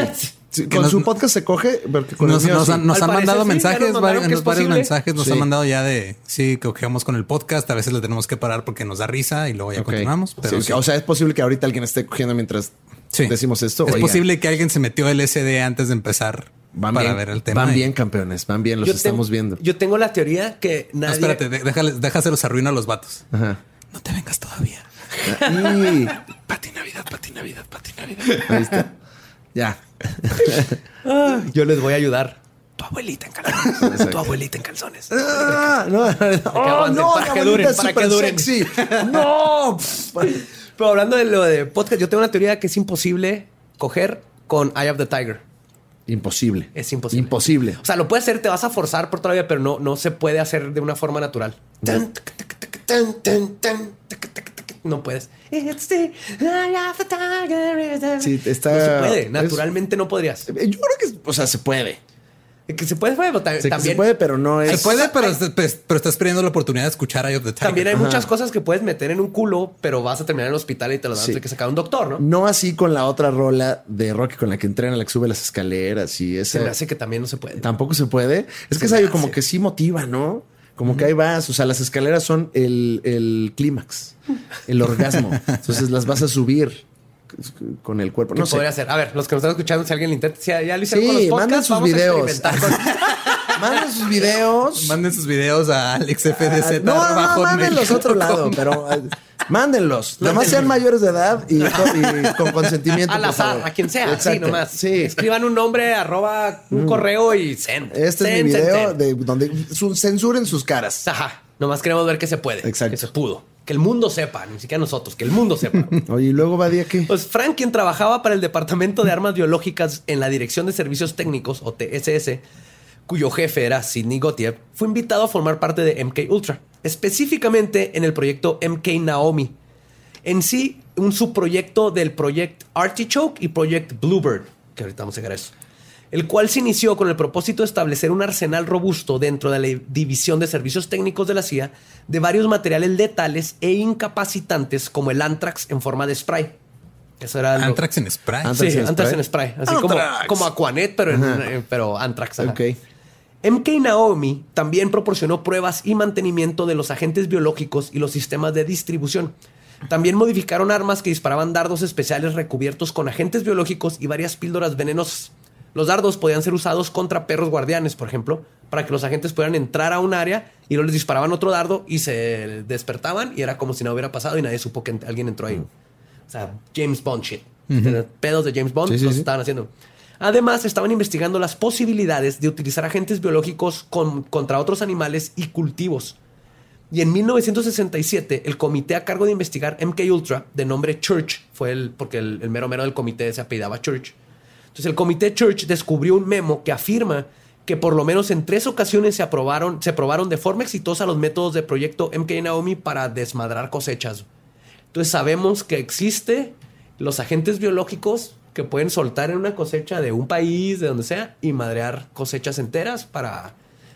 Sí, Con nos- su podcast se coge, porque con Nos, nos sí. han, nos han parecer mandado sí, mensajes, nos varios, varios mensajes nos Sí. han mandado ya de sí, que cogemos con el podcast. A veces le tenemos que parar porque nos da risa y luego ya continuamos. Pero Sí, sí. O sea, es posible que ahorita alguien esté cogiendo mientras Sí. decimos esto. Es posible que alguien se metió el SD antes de empezar Van para bien, ver el tema. Van bien, campeones. Van bien, los Yo estamos viendo. Yo tengo la teoría que No, nadie. espérate, de- déjales, déjaselos arruino a los vatos. Ajá. No te vengas todavía. Y [laughs] Pati Navidad, Pati Navidad, Pati Navidad. ahí está. Ya. Ah, yo les voy a ayudar. Tu abuelita en calzones. Exacto. tu abuelita en calzones. Ah, no, oh, aguanten, no, para la que duren, para que duren. sexy. No. Pero hablando de lo de podcast, yo tengo una teoría que es imposible coger con Eye of the Tiger. Imposible. Es imposible. Imposible. O sea, lo puedes hacer, te vas a forzar por todavía, pero no, no se puede hacer de una forma natural. Tan, tan, tan. No puedes. It's the eye of the tiger. Sí, está- No se puede. es- Naturalmente no podrías. Yo creo que, o sea, se puede. Que se puede, pero Se, también. se puede, pero no es. Se puede, pero, hay- pues, pero estás perdiendo la oportunidad de escuchar of the Tiger. También hay Ajá. muchas cosas que puedes meter en un culo, pero vas a terminar en el hospital y te las vas a Sí. tener que sacar un doctor, ¿no? No así con la otra rola de Rocky con la que entrena, la que sube las escaleras y Se esa. me hace que también no se puede. Tampoco se puede. Es que Se es algo como que sí motiva, ¿no? Como que ahí vas. O sea, las escaleras son el, el clímax, el orgasmo. [laughs] Entonces las vas a subir con el cuerpo. ¿Qué No podría hacer? A ver, los que nos están escuchando, si alguien lo intenta, si ya lo hicieron Sí, con los manden podcasts, sus vamos videos. a experimentar con- [laughs] Manden sus videos. Manden sus videos a AlexFDZ. Ah, no, no, bajo mándenlos a otro lado, pero eh, mándenlos. Nada más sean mayores de edad y, con- y con consentimiento. al azar, a quien sea, sí, nomás. Sí. Escriban un nombre, arroba un correo y send. Este es mi video send. de donde su- censuren sus caras. Ajá. Nomás queremos ver que se puede. Exacto. Que se pudo. Que el mundo sepa, ni siquiera nosotros, que el mundo sepa. [laughs] Oye, y luego va día que. Pues Frank, quien trabajaba para el Departamento de Armas Biológicas en la Dirección de Servicios Técnicos, o TSS, cuyo jefe era Sidney Gottlieb, fue invitado a formar parte de MK Ultra, específicamente en el proyecto MK Naomi. En sí, un subproyecto del Project Artichoke y Project Bluebird, que ahorita vamos a llegar a eso, el cual se inició con el propósito de establecer un arsenal robusto dentro de la División de Servicios Técnicos de la CIA de varios materiales letales e incapacitantes como el anthrax en forma de spray. Eso era lo- Anthrax en spray. Anthrax sí, en anthrax spray. en spray. Así como, como Aquanet, pero, en- eh, pero anthrax. ajá. Ok. MK Naomi también proporcionó pruebas y mantenimiento de los agentes biológicos y los sistemas de distribución. También modificaron armas que disparaban dardos especiales recubiertos con agentes biológicos y varias píldoras venenosas. Los dardos podían ser usados contra perros guardianes, por ejemplo, para que los agentes pudieran entrar a un área y luego les disparaban otro dardo y se despertaban y era como si no hubiera pasado y nadie supo que alguien entró ahí. O sea, James Bond shit. Pedos de James Bond Sí, los sí. estaban haciendo. Además, estaban investigando las posibilidades de utilizar agentes biológicos contra otros animales y cultivos. Y en 1967, el comité a cargo de investigar MK Ultra, de nombre Church, fue el, porque el, mero mero del comité se apellidaba Church. Entonces, el comité Church descubrió un memo que afirma que por lo menos en tres ocasiones se aprobaron, se probaron de forma exitosa los métodos de proyecto MK Naomi para desmadrar cosechas. Entonces sabemos que existe los agentes biológicos que pueden soltar en una cosecha de un país, de donde sea, y madrear cosechas enteras para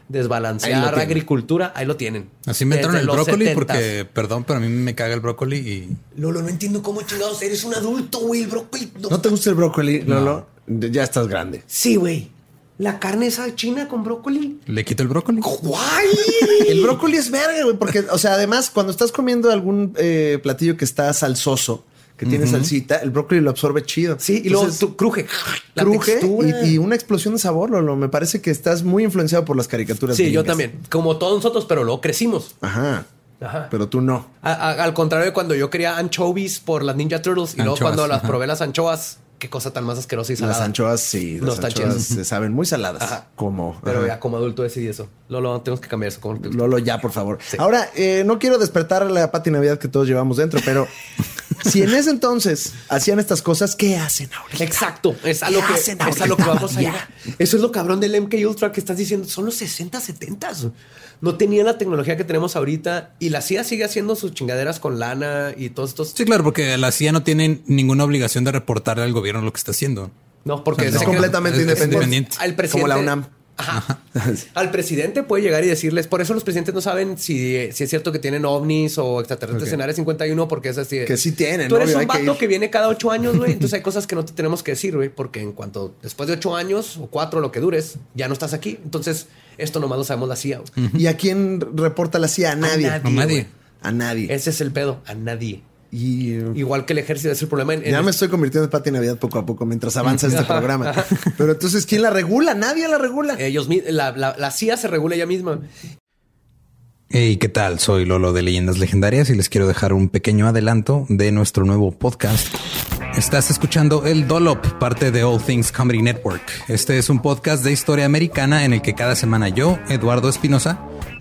desbalancear la agricultura. Ahí lo tienen. Así me entraron el brócoli porque, perdón, pero a mí me caga el brócoli y... Lolo, no entiendo cómo chingados eres un adulto, güey. El brócoli... No. te gusta el brócoli, Lolo? Ya estás grande. Sí, güey. La carne esa china con brócoli. Le quito el brócoli. ¡Guay! [laughs] el brócoli es verga, güey. Porque, o sea, además, cuando estás comiendo algún eh, platillo que está salsoso, que tiene salsita, el brócoli lo absorbe chido. Sí, y luego cruje. cruje y, una explosión de sabor, Lolo. Me parece que estás muy influenciado por las caricaturas. Sí, yo también. Como todos nosotros, pero luego crecimos. Ajá. Ajá. Pero tú no. al contrario de cuando yo quería anchovies por las Ninja Turtles y luego cuando las probé las anchoas, qué cosa tan más asquerosa y salada. Las anchoas, sí. Las anchoas se saben muy saladas. Como. Pero ya como adulto decidí eso. Lolo, tenemos que cambiar eso. Lolo, ya, por favor. Ahora, eh, no quiero despertar la pati Navidad que todos llevamos dentro, pero [laughs] si en ese entonces hacían estas cosas, ¿qué hacen ahora? Exacto. Es a lo que, es a lo que vamos a llegar. Eso es lo cabrón del MK Ultra que estás diciendo. Son los 60, 70 no tenía la tecnología que tenemos ahorita y la CIA sigue haciendo sus chingaderas con lana y todos estos. Sí, claro, porque la CIA no tiene ninguna obligación de reportarle al gobierno lo que está haciendo. No, porque es completamente independiente. Al presidente, como la UNAM. Ajá. [laughs] Al presidente puede llegar y decirles, por eso los presidentes no saben si, si es cierto que tienen ovnis o extraterrestres en Área 51, porque es así. Que sí tienen. Tú eres un vato que... viene cada ocho años, güey. Entonces [laughs] hay cosas que no te tenemos que decir, güey, porque en cuanto después de ocho años o cuatro, lo que dures, ya no estás aquí. Entonces esto nomás lo sabemos la CIA. ¿Y a quién reporta la CIA? A nadie. A nadie. A nadie. Ese es el pedo. A nadie. Y, Igual que el ejército es el problema. ya me estoy convirtiendo en Pati Navidad poco a poco mientras avanza este [laughs] programa. Pero entonces, ¿quién la regula? Nadie la regula. Ellos, la, la, CIA se regula ella misma. Hey, ¿qué tal? Soy Lolo de Leyendas Legendarias y les quiero dejar un pequeño adelanto de nuestro nuevo podcast. Estás escuchando El Dolop, parte de All Things Comedy Network. Este es un podcast de historia americana en el que cada semana yo, Eduardo Espinosa,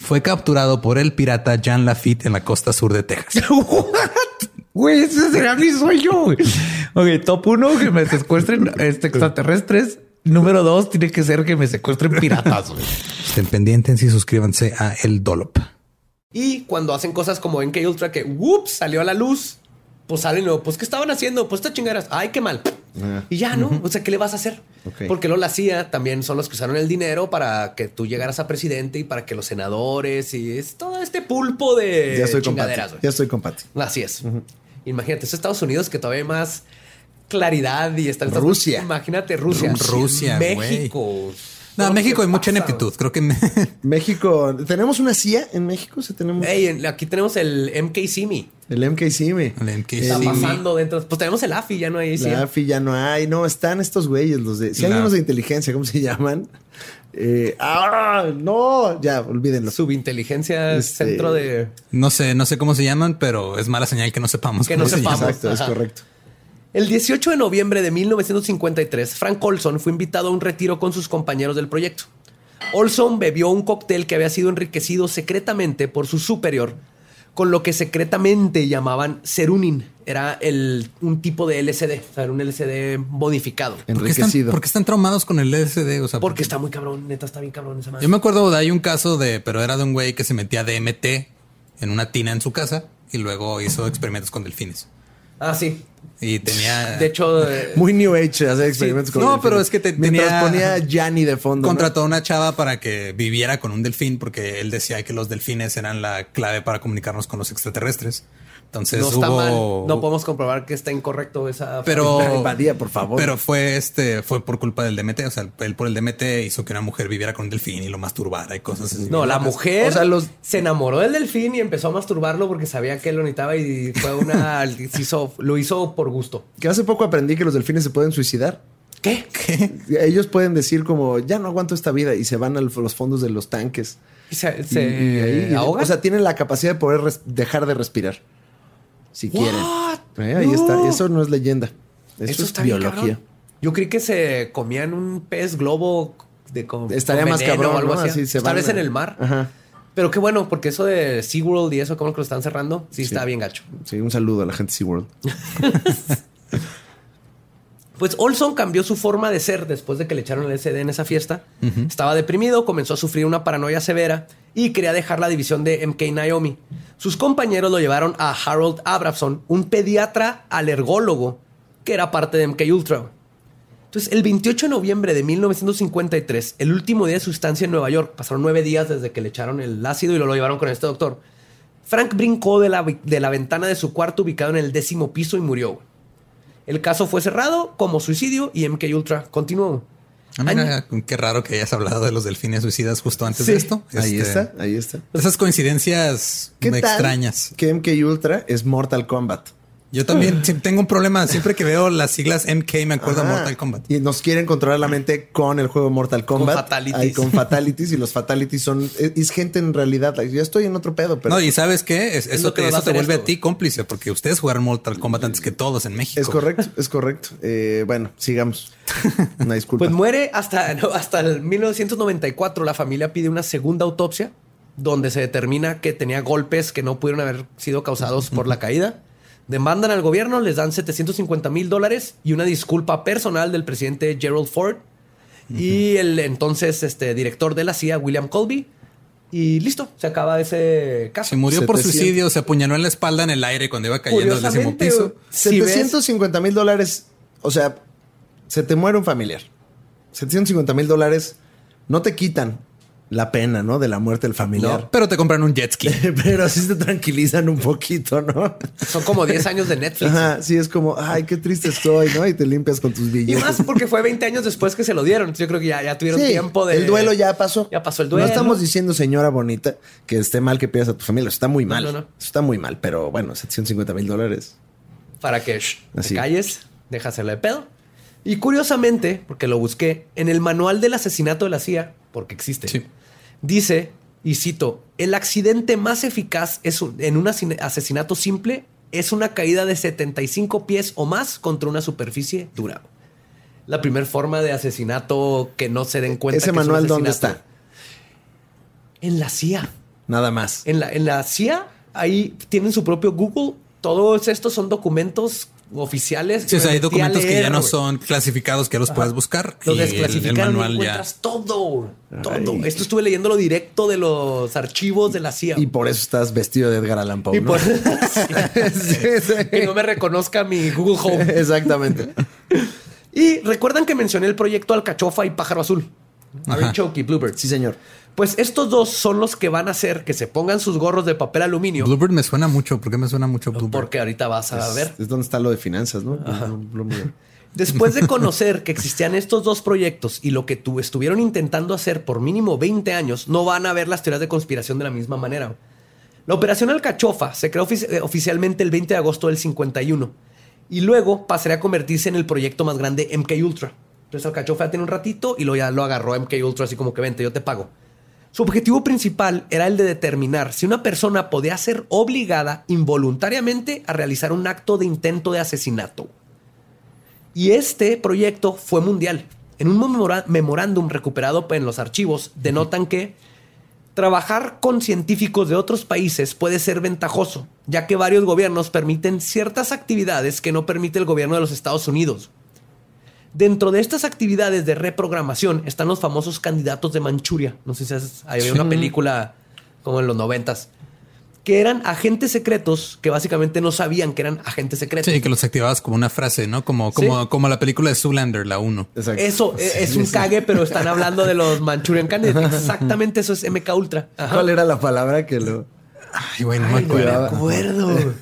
fue capturado por el pirata Jean Lafitte en la costa sur de Texas. [laughs] Güey, ese será mi sueño. Ok, top uno, que me secuestren este, extraterrestres. Número dos, tiene que ser que me secuestren piratas. Estén pendientes y suscríbanse a El Dolop. Y cuando hacen cosas como en K Ultra que, whoops, salió a la luz, pues salen luego, pues, ¿qué estaban haciendo? Pues estas chingaderas. Ay, qué mal. Ah. Y ya, ¿no? O sea, ¿qué le vas a hacer? Porque lo la CIA también son los que usaron el dinero para que tú llegaras a presidente y para que los senadores y es todo este pulpo de ya estoy chingaderas. Ya estoy con Así es. Imagínate, es Estados Unidos que todavía hay más claridad y está Rusia. Imagínate Rusia. Rusia, México. No, México hay mucha ineptitud. Creo que [laughs] México. ¿Tenemos una CIA en México? ¿Sí tenemos? aquí tenemos el MKCIMI. El MKCIMI. El MKCIMI. Está pasando dentro. Pues tenemos el AFI, ya no hay CIA. La AFI ya no hay. No, están estos güeyes, los de. Si hay unos de inteligencia, ¿cómo se [laughs] llaman? Eh, ¡Ah! No, ya, olvídenlo. Subinteligencia, este... centro de. No sé, no sé cómo se llaman, pero es mala señal que no sepamos. Que no sepamos. Exacto, es correcto. El 18 de noviembre de 1953, Frank Olson fue invitado a un retiro con sus compañeros del proyecto. Olson bebió un cóctel que había sido enriquecido secretamente por su superior, con lo que secretamente llamaban serunin. Era el, un tipo de LSD, o sea, un LSD modificado. Enriquecido. ¿Por qué están, traumados con el LSD? O sea, porque, está muy cabrón, neta, está bien cabrón esa madre. Yo me acuerdo de hay un caso de, pero era de un güey que se metía DMT en una tina en su casa y luego hizo experimentos con delfines. Ah, sí. Y tenía. De hecho. Eh, Muy New Age hacer experimentos con No, pero es que te, tenía. ponía Gianni de fondo. Contrató a una chava para que viviera con un delfín, porque él decía que los delfines eran la clave para comunicarnos con los extraterrestres. Entonces no está mal. No podemos comprobar que está incorrecto esa. Pero, [laughs] Badía, por favor. pero fue este, fue por culpa del DMT. O sea, él por el DMT hizo que una mujer viviera con un delfín y lo masturbara y cosas así. No, la mujer O sea, los- se enamoró del delfín y empezó a masturbarlo porque sabía que él lo necesitaba y fue una. [laughs] se hizo- lo hizo por gusto. Que hace poco aprendí que los delfines se pueden suicidar. ¿Qué? Ellos pueden decir como, ya no aguanto esta vida y se van a los fondos de los tanques. ¿Y ¿Se, Y- se y ahí- ahoga? O sea, tienen la capacidad de poder dejar de respirar. Si quieren. Eh, ahí No. está. Eso no es leyenda. Eso, Eso es está bien, biología. cabrón. Yo creí que se comían un pez globo de con, Estaría con más cabrón, o algo ¿no? así. Tal vez en el mar. Ajá. Pero qué bueno, porque eso de SeaWorld y eso, como que lo están cerrando, sí, Sí. está bien gacho. Sí, un saludo a la gente de SeaWorld. [laughs] Pues Olson cambió su forma de ser después de que le echaron el SD en esa fiesta. Estaba deprimido, comenzó a sufrir una paranoia severa y quería dejar la división de MK Naomi. Sus compañeros lo llevaron a Harold Abramson, un pediatra alergólogo que era parte de MK Ultra. Entonces, el 28 de noviembre de 1953, el último día de su estancia en Nueva York, pasaron nueve días desde que le echaron el ácido y lo, lo llevaron con este doctor. Frank brincó de la, de la ventana de su cuarto ubicado en el décimo piso y murió. El caso fue cerrado como suicidio y MK Ultra continuó. Ah, mira, qué raro que hayas hablado de los delfines suicidas justo antes Sí, de esto. Ahí Este, está, ahí está. Esas coincidencias ¿Qué tal extrañas. Que MK Ultra es Mortal Kombat. Yo también tengo un problema. Siempre que veo las siglas MK me acuerdo de Ajá. Mortal Kombat. Y nos quieren controlar la mente con el juego Mortal Kombat. fatalities. Ay, con fatalities. y los fatalities son. Es, es gente en realidad. like, Yo estoy en otro pedo, pero. no, y sabes qué? Es- eso te, eso a te vuelve esto, a ti cómplice porque ustedes jugaron Mortal Kombat antes que todos en México. es correcto, es correcto. Eh, bueno, sigamos. Una [laughs] disculpa. Pues muere hasta, no, hasta el 1994. La familia pide una segunda autopsia donde se determina que tenía golpes que no pudieron haber sido causados por la caída. Demandan al gobierno, les dan 750 mil dólares y una disculpa personal del presidente Gerald Ford y el entonces este, director de la CIA, William Colby. Y listo, se acaba ese caso. Se murió por 700. suicidio, se apuñaló en la espalda en el aire cuando iba cayendo del décimo Curiosamente, piso. si ves- 750 mil dólares. O sea, se te muere un familiar. 750 mil dólares no te quitan la pena, ¿no? De la muerte del familiar. Pero te compran un jet ski. [laughs] Pero sí te tranquilizan un poquito, ¿no? Son como 10 años de Netflix. Ajá, sí es como, ay, qué triste estoy, ¿no? Y te limpias con tus Y billetes. más porque fue 20 años después que se lo dieron. Entonces yo creo que ya, ya tuvieron Sí, tiempo de. El duelo ya pasó. Ya pasó el duelo. No estamos diciendo, señora bonita, que esté mal que pidas a tu familia. Eso está muy mal. no, no. Eso está muy mal, pero bueno, 750 mil dólares. Para que shh, te Así. calles, déjaselo de pedo. Y curiosamente, porque lo busqué, en el manual del asesinato de la CIA, porque existe, Sí. Dice, y cito, el accidente más eficaz es un- en un asesinato simple es una caída de 75 pies o más contra una superficie dura. La primera forma de asesinato que no se den cuenta. ¿Ese que es un manual dónde está? En la CIA. Nada más. En la, en la CIA, ahí tienen su propio Google. Todos estos son documentos oficiales. Sí, o sea, hay a documentos que ya no son clasificados, que ya los puedes buscar. Los y el- el, desclasificaron y ya. encuentras todo. Todo. Ay. Esto estuve leyéndolo directo de los archivos de la CIA. Y por eso estás vestido de Edgar Allan Poe. Y ¿no? por- [laughs] Sí, sí. [laughs] que no me reconozca mi Google Home. [laughs] Exactamente. Y recuerdan que mencioné el proyecto Alcachofa y Pájaro Azul. Artichoke y Bluebird. Sí, señor. Pues estos dos son los que van a hacer que se pongan sus gorros de papel aluminio. Bluebird me suena mucho. ¿Por qué me suena mucho Bluebird? Porque ahorita vas a ver. Es donde está lo de finanzas, ¿no? [laughs] Después de conocer que existían estos dos proyectos y lo que tu- estuvieron intentando hacer por mínimo 20 años, no van a ver las teorías de conspiración de la misma manera. La operación Alcachofa se creó ofici- eh, oficialmente el 20 de agosto del 51 y luego pasaría a convertirse en el proyecto más grande MK Ultra. Entonces Alcachofa ya tiene un ratito y luego ya lo agarró MK Ultra así como que vente, yo te pago. Su objetivo principal era el de determinar si una persona podía ser obligada involuntariamente a realizar un acto de intento de asesinato. Y este proyecto fue mundial. En un memorándum recuperado en los archivos, denotan que trabajar con científicos de otros países puede ser ventajoso, ya que varios gobiernos permiten ciertas actividades que no permite el gobierno de los Estados Unidos. Dentro de estas actividades de reprogramación están los famosos candidatos de Manchuria. No sé si has- había una Sí. película como en los noventas. Que eran agentes secretos que básicamente no sabían que eran agentes secretos. Sí, que los activabas como una frase, ¿no? Como, como, Sí. como la película de Zoolander, la 1. Exacto. Eso e- es un cague, pero están hablando de los Manchurian Candidates. Exactamente eso es MK Ultra. Ajá. ¿Cuál era la palabra que lo. Ay, güey, no me acuerdo. acuerdo.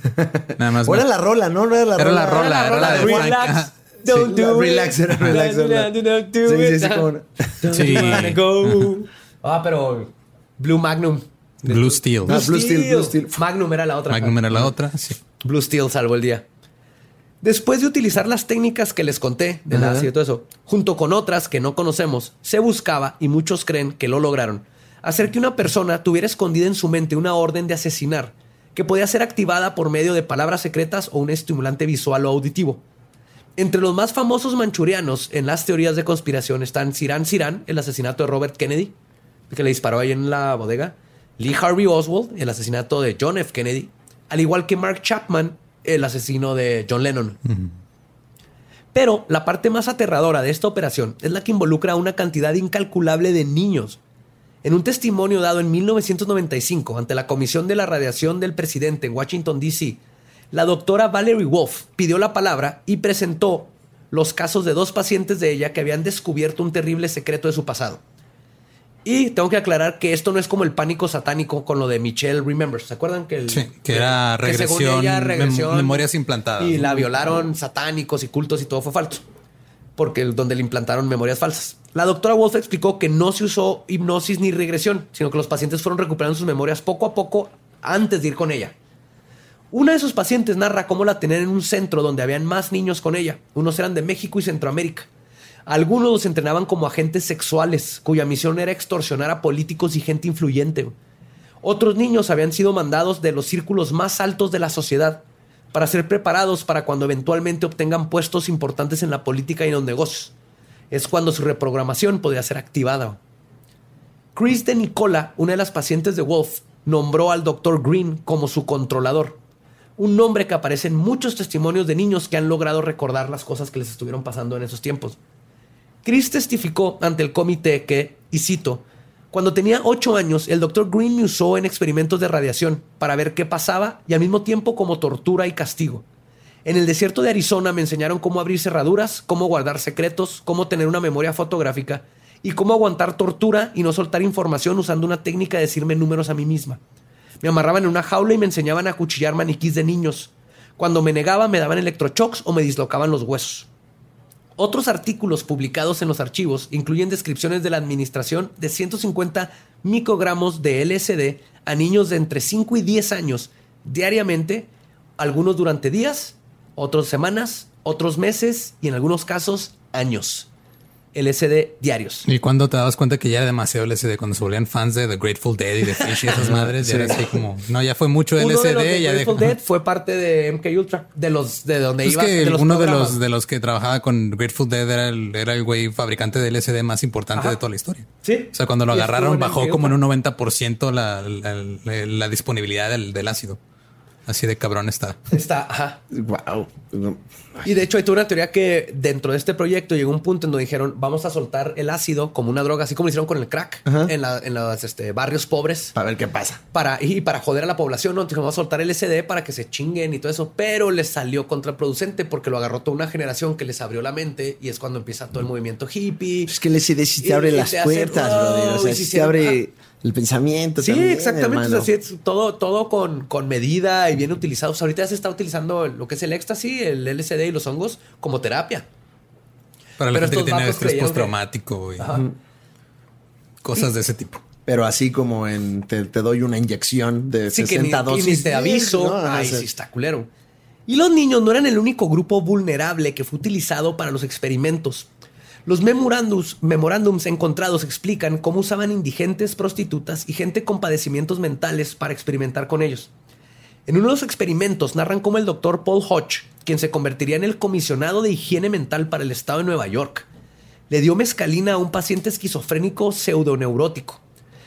Nada más. O era me- la rola, ¿no? No era la Era rola. la rola, era la de Frank. Relax. Sí, it. Relax, la- Don't do it. sí, sí, cómo no. Don't Sí. Ah, pero Blue Magnum. Blue Steel. Ah, Blue Steel, Blue Steel. Magnum era la otra. Magnum era la otra. Sí. Blue Steel salvó el día. Después de utilizar las técnicas que les conté Ajá. ácido y todo eso, junto con otras que no conocemos, se buscaba, y muchos creen que lo lograron, hacer que una persona tuviera escondida en su mente una orden de asesinar que podía ser activada por medio de palabras secretas o un estimulante visual o auditivo. Entre los más famosos manchurianos en las teorías de conspiración están Siran Siran, el asesinato de Robert Kennedy, que le disparó ahí en la bodega, Lee Harvey Oswald, el asesinato de John F. Kennedy, al igual que Mark Chapman, el asesino de John Lennon. Pero la parte más aterradora de esta operación es la que involucra a una cantidad incalculable de niños. En un testimonio dado en 1995 ante la Comisión de la Radiación del Presidente en Washington, D.C., la doctora Valerie Wolf pidió la palabra y presentó los casos de dos pacientes de ella que habían descubierto un terrible secreto de su pasado. Y tengo que aclarar que esto no es como el pánico satánico con lo de Michelle Remembers. ¿Se acuerdan que, el- Sí, que era que según regresión, ella, mem- regresión memorias implantadas. Y la violaron satánicos y cultos y todo fue falso. Porque donde le implantaron memorias falsas. La doctora Wolf explicó que no se usó hipnosis ni regresión, sino que los pacientes fueron recuperando sus memorias poco a poco antes de ir con ella. Una de sus pacientes narra cómo la tenían en un centro donde habían más niños con ella. Unos eran de México y Centroamérica. Algunos los entrenaban como agentes sexuales, cuya misión era extorsionar a políticos y gente influyente. Otros niños habían sido mandados de los círculos más altos de la sociedad para ser preparados para cuando eventualmente obtengan puestos importantes en la política y en los negocios. Es cuando su reprogramación podría ser activada. Chris de Nicola, una de las pacientes de Wolf, nombró al Dr. Green como su controlador. Un nombre que aparece en muchos testimonios de niños que han logrado recordar las cosas que les estuvieron pasando en esos tiempos. Chris testificó ante el comité que, y cito, cuando tenía 8 años, el Dr. Green me usó en experimentos de radiación para ver qué pasaba y al mismo tiempo como tortura y castigo. En el desierto de Arizona me enseñaron cómo abrir cerraduras, cómo guardar secretos, cómo tener una memoria fotográfica y cómo aguantar tortura y no soltar información usando una técnica de decirme números a mí misma. Me amarraban en una jaula y me enseñaban a cuchillar maniquís de niños. Cuando me negaba me daban electroshocks o me dislocaban los huesos. Otros artículos publicados en los archivos incluyen descripciones de la administración de 150 microgramos de LSD a niños de entre 5 y 10 años diariamente, algunos durante días, otros semanas, otros meses y en algunos casos años. LSD diarios. ¿Y cuando te dabas cuenta que ya era demasiado LSD? Cuando se volvían fans de The Grateful Dead y de Fish y esas madres, ya era así como, no, ya fue mucho Uno de LSD. los de ya Grateful Dead fue parte de MK Ultra, de los de donde Es iba. que de los uno de los, de los que trabajaba con Grateful Dead era el, era el güey fabricante de LSD más importante Ajá. de toda la historia. Sí. O sea, cuando lo agarraron bajó como en un 90% la, la, la- la disponibilidad del, del ácido. Así de cabrón está. Está, ajá. Wow. Y de hecho hay toda una teoría que dentro de este proyecto llegó un punto en donde dijeron vamos a soltar el ácido como una droga, así como lo hicieron con el crack Ajá. en, la- en los este, barrios pobres. Para ver qué pasa. Para, y para joder a la población, ¿no? Entonces vamos a soltar el SD para que se chinguen y todo eso, pero les salió contraproducente porque lo agarró toda una generación que les abrió la mente y es cuando empieza todo el movimiento hippie. Es que el LSD sí te abre y las te hace, puertas, wow, brother. O sea, y sí si te se- abre el pensamiento. Sí, también, exactamente. hermano. O sea, es todo, todo con, con medida y bien utilizado. O sea, ahorita ya se está utilizando lo que es el éxtasis, el LSD y los hongos como terapia. Para la Pero gente que tiene estrés postraumático y Ajá. cosas de ese tipo. Pero así como en te, te doy una inyección de Sí, que ni, 60 y dosis. ni te aviso. ¿no? Ay, o sea, sí, está culero. Y los niños no eran el único grupo vulnerable que fue utilizado para los experimentos. Los memorándums encontrados explican cómo usaban indigentes, prostitutas y gente con padecimientos mentales para experimentar con ellos. En uno de los experimentos narran cómo el doctor Paul Hodge, quien se convertiría en el comisionado de higiene mental para el estado de Nueva York, le dio mescalina a un paciente esquizofrénico pseudoneurótico,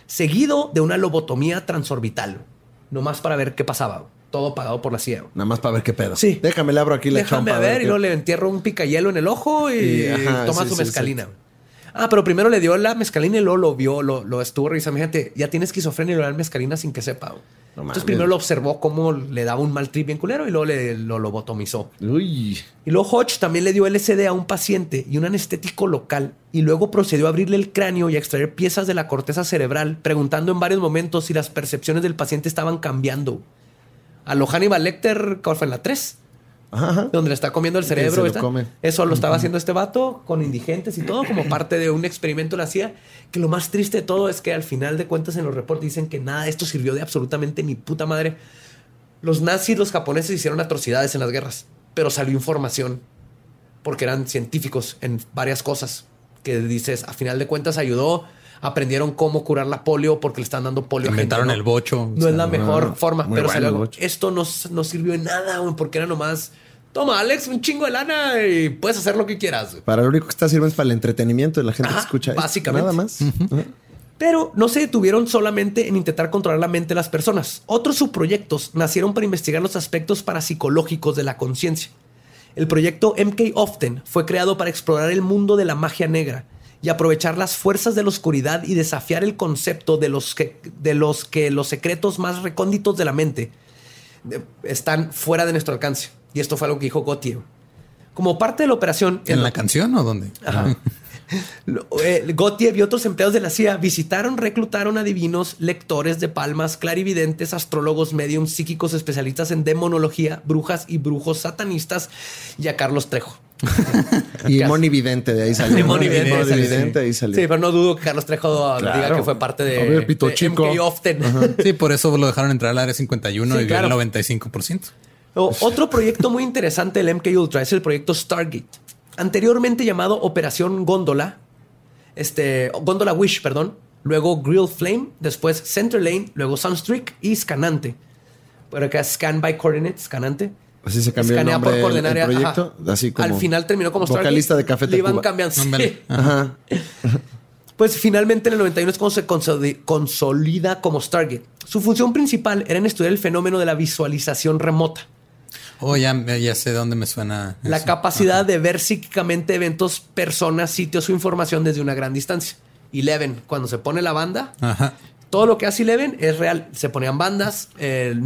seguido de una lobotomía transorbital, nomás para ver qué pasaba. Todo pagado por la CIA. Nada más para ver qué pedo. Sí. Déjame le abro aquí la Déjame a ver, y luego le entierro un picayelo en el ojo y, Y, ajá, toma sí, su sí, mescalina. Ah, pero primero le dio la mescalina y luego lo vio, lo, lo estuvo revisando. Fíjate, ya tiene esquizofrenia y le da mescalina sin que sepa. Entonces primero lo observó cómo le daba un mal trip bien culero y luego le, lo lobotomizó. Uy. Y luego Hodge también le dio LSD a un paciente y un anestético local y luego procedió a abrirle el cráneo y a extraer piezas de la corteza cerebral, preguntando en varios momentos si las percepciones del paciente estaban cambiando. A lo Hannibal Lecter, ¿cuál fue en la 3? Ajá. donde le está comiendo el cerebro. lo. Eso lo estaba haciendo este vato con indigentes y todo, como [clears throat] parte de un experimento la hacía. Que lo más triste de todo es que al final de cuentas en los reportes dicen que nada de esto sirvió de absolutamente ni puta madre. Los nazis, los japoneses hicieron atrocidades en las guerras, pero salió información porque eran científicos en varias cosas que dices, a final de cuentas ayudó. Aprendieron cómo curar la polio porque le están dando polio. a gente, Inventaron ¿no? el bocho. No es la mejor forma, pero bueno. Esto no, no sirvió de nada, güey, porque era nomás, toma, Alex, un chingo de lana y puedes hacer lo que quieras. güey". Para lo único que está sirve es para el entretenimiento de la gente Ajá, que escucha. básicamente. Nada más. Pero no se detuvieron solamente en intentar controlar la mente de las personas. Otros subproyectos nacieron para investigar los aspectos parapsicológicos de la conciencia. El proyecto MK Often fue creado para explorar el mundo de la magia negra y aprovechar las fuerzas de la oscuridad y desafiar el concepto de los que, de los, que los secretos más recónditos de la mente eh, están fuera de nuestro alcance. Y esto fue algo que dijo Gautier. Como parte de la operación... ¿En la canción o dónde? Ajá. [laughs] Eh, Gautier y otros empleados de la CIA visitaron, reclutaron adivinos, lectores de palmas, clarividentes, astrólogos, mediums, psíquicos especialistas en demonología, brujas y brujos satanistas y a Carlos Trejo. [laughs] Y. Moni Vidente, de ahí salió. De Moni. Vidente, Moni sí, ahí salió. Sí, pero no dudo que Carlos Trejo Claro. diga que fue parte de, A ver, pito de chico. MK Often. Sí, por eso lo dejaron entrar al área 51 Sí, y vio claro. el 95%. O- Otro proyecto muy interesante del MK Ultra es el proyecto Stargate, anteriormente llamado Operación Góndola, este, Góndola Wish, perdón, luego Grill Flame, después Center Lane, luego Sunstreak y Scanante. Pero acá Scan by Coordinates, Scanante. Así se cambió el nombre por proyecto. ajá. Así como Al final terminó como Stargate. vocalista de Café Le iban Tacuba. cambiando. sí. Ajá. [laughs] Pues finalmente en el 91 es cuando se consoli- consolida como Stargate. Su función principal era en estudiar el fenómeno de la visualización remota. Oh, ya, ya sé dónde me suena. La eso. capacidad de ver psíquicamente eventos, personas, sitios o información desde una gran distancia. Eleven, cuando se pone la banda, Ajá. Todo lo que hace Eleven es real. Se ponían bandas, el,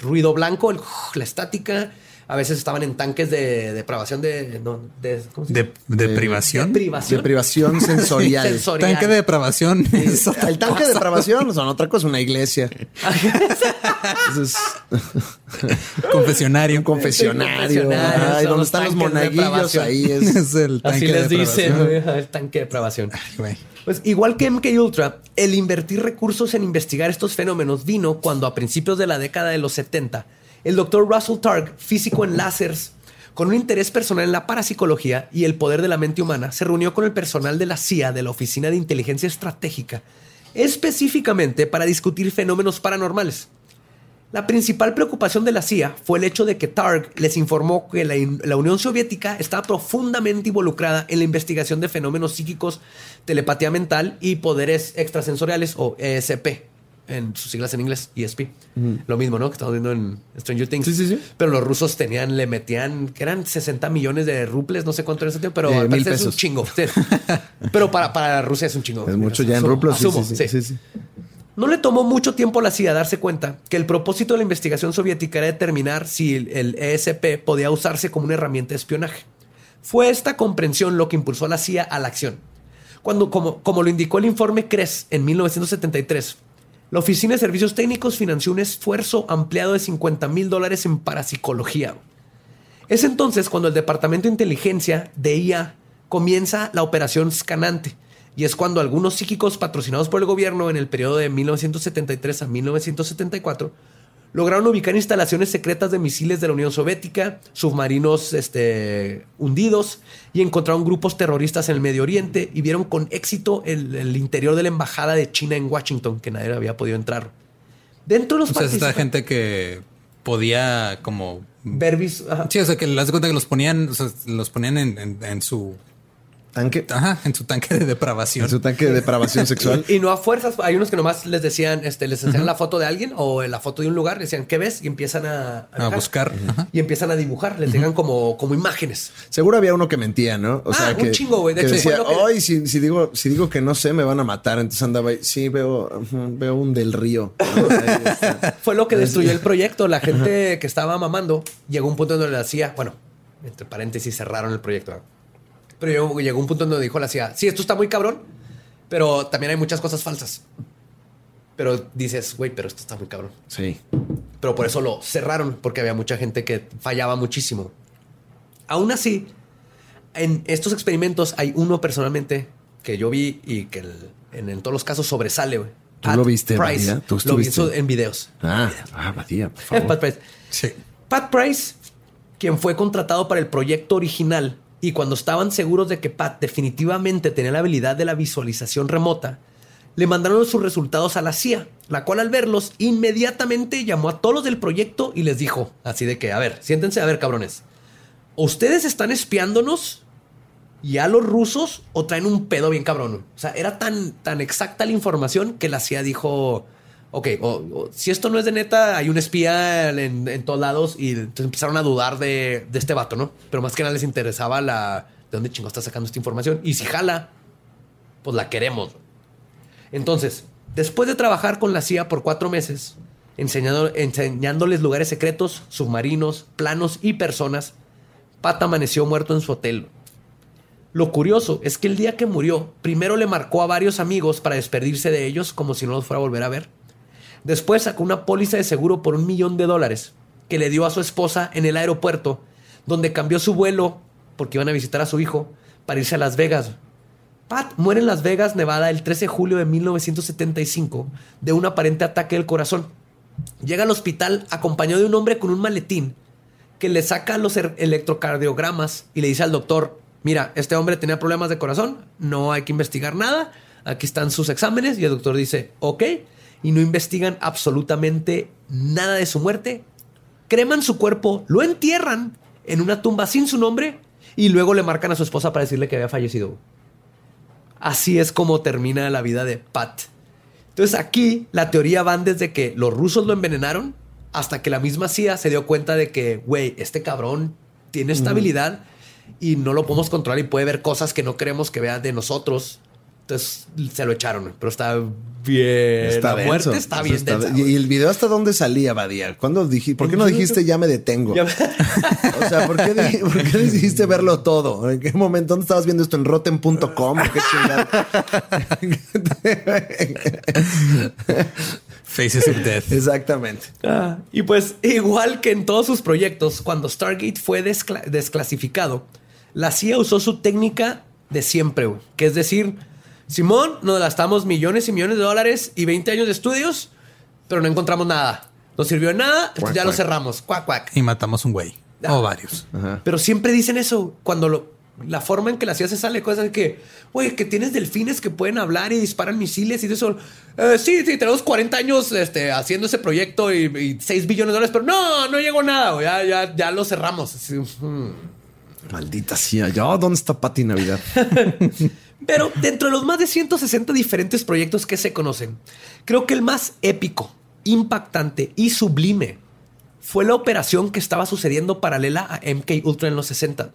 ruido blanco, el- la estática. A veces estaban en tanques de depravación de... no, de ¿cómo se De, llama? de privación. De privación. Deprivación [laughs] sensorial. Sensorial. Tanque de depravación. es El tanque de cosa. depravación son otra cosa, una iglesia. [laughs] Es Confesionario. [laughs] un confesionario. confesionario, Ay, donde están los de monaguillos, ahí es. es el tanque Así de les dicen, depravación. güey, el tanque de depravación. Ay, güey. Pues igual que MK Ultra, el invertir recursos en investigar estos fenómenos vino cuando a principios de la década de los 70, el doctor Russell Targ, físico en láseres, con un interés personal en la parapsicología y el poder de la mente humana, se reunió con el personal de la CIA, de la Oficina de Inteligencia Estratégica, específicamente para discutir fenómenos paranormales. La principal preocupación de la CIA fue el hecho de que Targ les informó que la, la Unión Soviética estaba profundamente involucrada en la investigación de fenómenos psíquicos, telepatía mental y poderes extrasensoriales o ESP, en sus siglas en inglés, ESP. Lo mismo, ¿no? Que estamos viendo en Stranger Things. Sí, sí, sí. Pero los rusos tenían, le metían, que eran 60 millones de ruples, no sé cuánto era ese tiempo, pero Eh, al parecer es un chingo. Pero para, para Rusia es un chingo. Es mucho ya en. Sí, asumo, sí, sí, sí. No le tomó mucho tiempo a la CIA darse cuenta que el propósito de la investigación soviética era determinar si el, ESP podía usarse como una herramienta de espionaje. Fue esta comprensión lo que impulsó a la CIA a la acción. Cuando, como, como lo indicó el informe CRES en 1973, la Oficina de Servicios Técnicos financió un esfuerzo ampliado de 50 mil dólares en parapsicología. Es entonces cuando el Departamento de Inteligencia de IA comienza la operación Scanante. Y es cuando algunos psíquicos patrocinados por el gobierno en el periodo de 1973 a 1974 lograron ubicar instalaciones secretas de misiles de la Unión Soviética, submarinos este, hundidos y encontraron grupos terroristas en el Medio Oriente y vieron con éxito el, el interior de la embajada de China en Washington, que nadie había podido entrar. Dentro de los O sea, es esta gente que podía como... ver. Sí, o sea, que las cuenta que los ponían, o sea, los ponían en, en- en su... tanque. Ajá, en su tanque de depravación. En su tanque de depravación [laughs] sexual. Y, no a fuerzas. Hay unos que nomás les decían, este, les enseñan la foto de alguien o la foto de un lugar, decían, ¿qué ves? Y empiezan a, A buscar. Y empiezan a dibujar, les llegan como, como imágenes. Seguro había uno que mentía, ¿no? O Ah, un chingo, güey. De que hecho, fue decía, lo que- ay, si, si digo, si digo que no sé, me van a matar. Entonces andaba ahí. Sí, veo, veo un del río. [laughs] Fue lo que destruyó el proyecto. La gente que estaba mamando llegó a un punto donde le hacía, bueno, entre paréntesis cerraron el proyecto. Pero llegó, llegó un punto donde dijo la CIA, sí, esto está muy cabrón, pero también hay muchas cosas falsas. Pero dices, güey, pero esto está muy cabrón. Sí. Pero por eso lo cerraron, porque había mucha gente que fallaba muchísimo. Aún así, en estos experimentos hay uno personalmente que yo vi y que el- en, en todos los casos sobresale. güey. ¿Tú lo viste, Price. Badía? ¿Tú Lo vi en videos. Ah, ah, Badía, por [laughs] Pat favor. Price. Sí. Pat Price, quien fue contratado para el proyecto original y cuando estaban seguros de que Pat definitivamente tenía la habilidad de la visualización remota, le mandaron sus resultados a la CIA, la cual al verlos inmediatamente llamó a todos los del proyecto y les dijo, así de que, a ver, siéntense, a ver, cabrones, ¿ustedes están espiándonos y a los rusos o traen un pedo bien cabrón? O sea, era tan, tan exacta la información que la CIA dijo, ok, o- si esto no es de neta, hay un espía en, todos lados y entonces empezaron a dudar de, este vato, ¿no? Pero más que nada les interesaba la, de dónde chingo está sacando esta información. Y si jala, pues la queremos. Entonces, después de trabajar con la CIA por cuatro meses, enseñándoles lugares secretos, submarinos, planos y personas, Pat amaneció muerto en su hotel. Lo curioso es que el día que murió, primero le marcó a varios amigos para despedirse de ellos como si no los fuera a volver a ver. Después sacó una póliza de seguro por un millón de dólares que le dio a su esposa en el aeropuerto, donde cambió su vuelo porque iban a visitar a su hijo para irse a Las Vegas. Pat muere en Las Vegas, Nevada, el 13 de julio de 1975 de un aparente ataque del corazón. Llega al hospital acompañado de un hombre con un maletín que le saca los er- electrocardiogramas y le dice al doctor, mira, este hombre tenía problemas de corazón, no hay que investigar nada, aquí están sus exámenes y el doctor dice, ok, y no investigan absolutamente nada de su muerte, creman su cuerpo, lo entierran en una tumba sin su nombre y luego le marcan a su esposa para decirle que había fallecido. Así es como termina la vida de Pat. Entonces aquí la teoría van desde que los rusos lo envenenaron hasta que la misma CIA se dio cuenta de que, güey, este cabrón tiene esta habilidad y no lo podemos controlar y puede ver cosas que no queremos que vea de nosotros. Entonces se lo echaron, pero está bien. la denso. muerte está bien está densa, de-. ¿Y el video hasta dónde salía, Badía? ¿Cuándo dijiste? ¿Por qué no dijiste ya me detengo? Ya- [laughs] O sea, ¿por qué, di- por qué decidiste verlo todo? ¿En qué momento? ¿Dónde estabas viendo esto? ¿En rotten.com? [laughs] Faces of Death. Exactamente. Ah, y pues, igual que en todos sus proyectos, cuando Stargate fue descla- desclasificado, la CIA usó su técnica de siempre, que es decir, Simón, nos gastamos millones y millones de dólares y 20 años de estudios, pero no encontramos nada. No sirvió de nada, entonces ya lo cuac. cerramos. Cuac, cuac. Y matamos un güey. Ah. O varios. Pero siempre dicen eso cuando lo, la forma en que la CIA se sale, cosas de que, güey, que tienes delfines que pueden hablar y disparan misiles y eso. Eh, sí, sí, tenemos 40 años este, haciendo ese proyecto y, y 6 billones de dólares, pero no, no llegó nada, ya, ya, ya lo cerramos. Así. Maldita sea. ¿Ya dónde está Pati Navidad? [laughs] Pero dentro de los más de 160 diferentes proyectos que se conocen, creo que el más épico, impactante y sublime fue la operación que estaba sucediendo paralela a MK Ultra en los 60.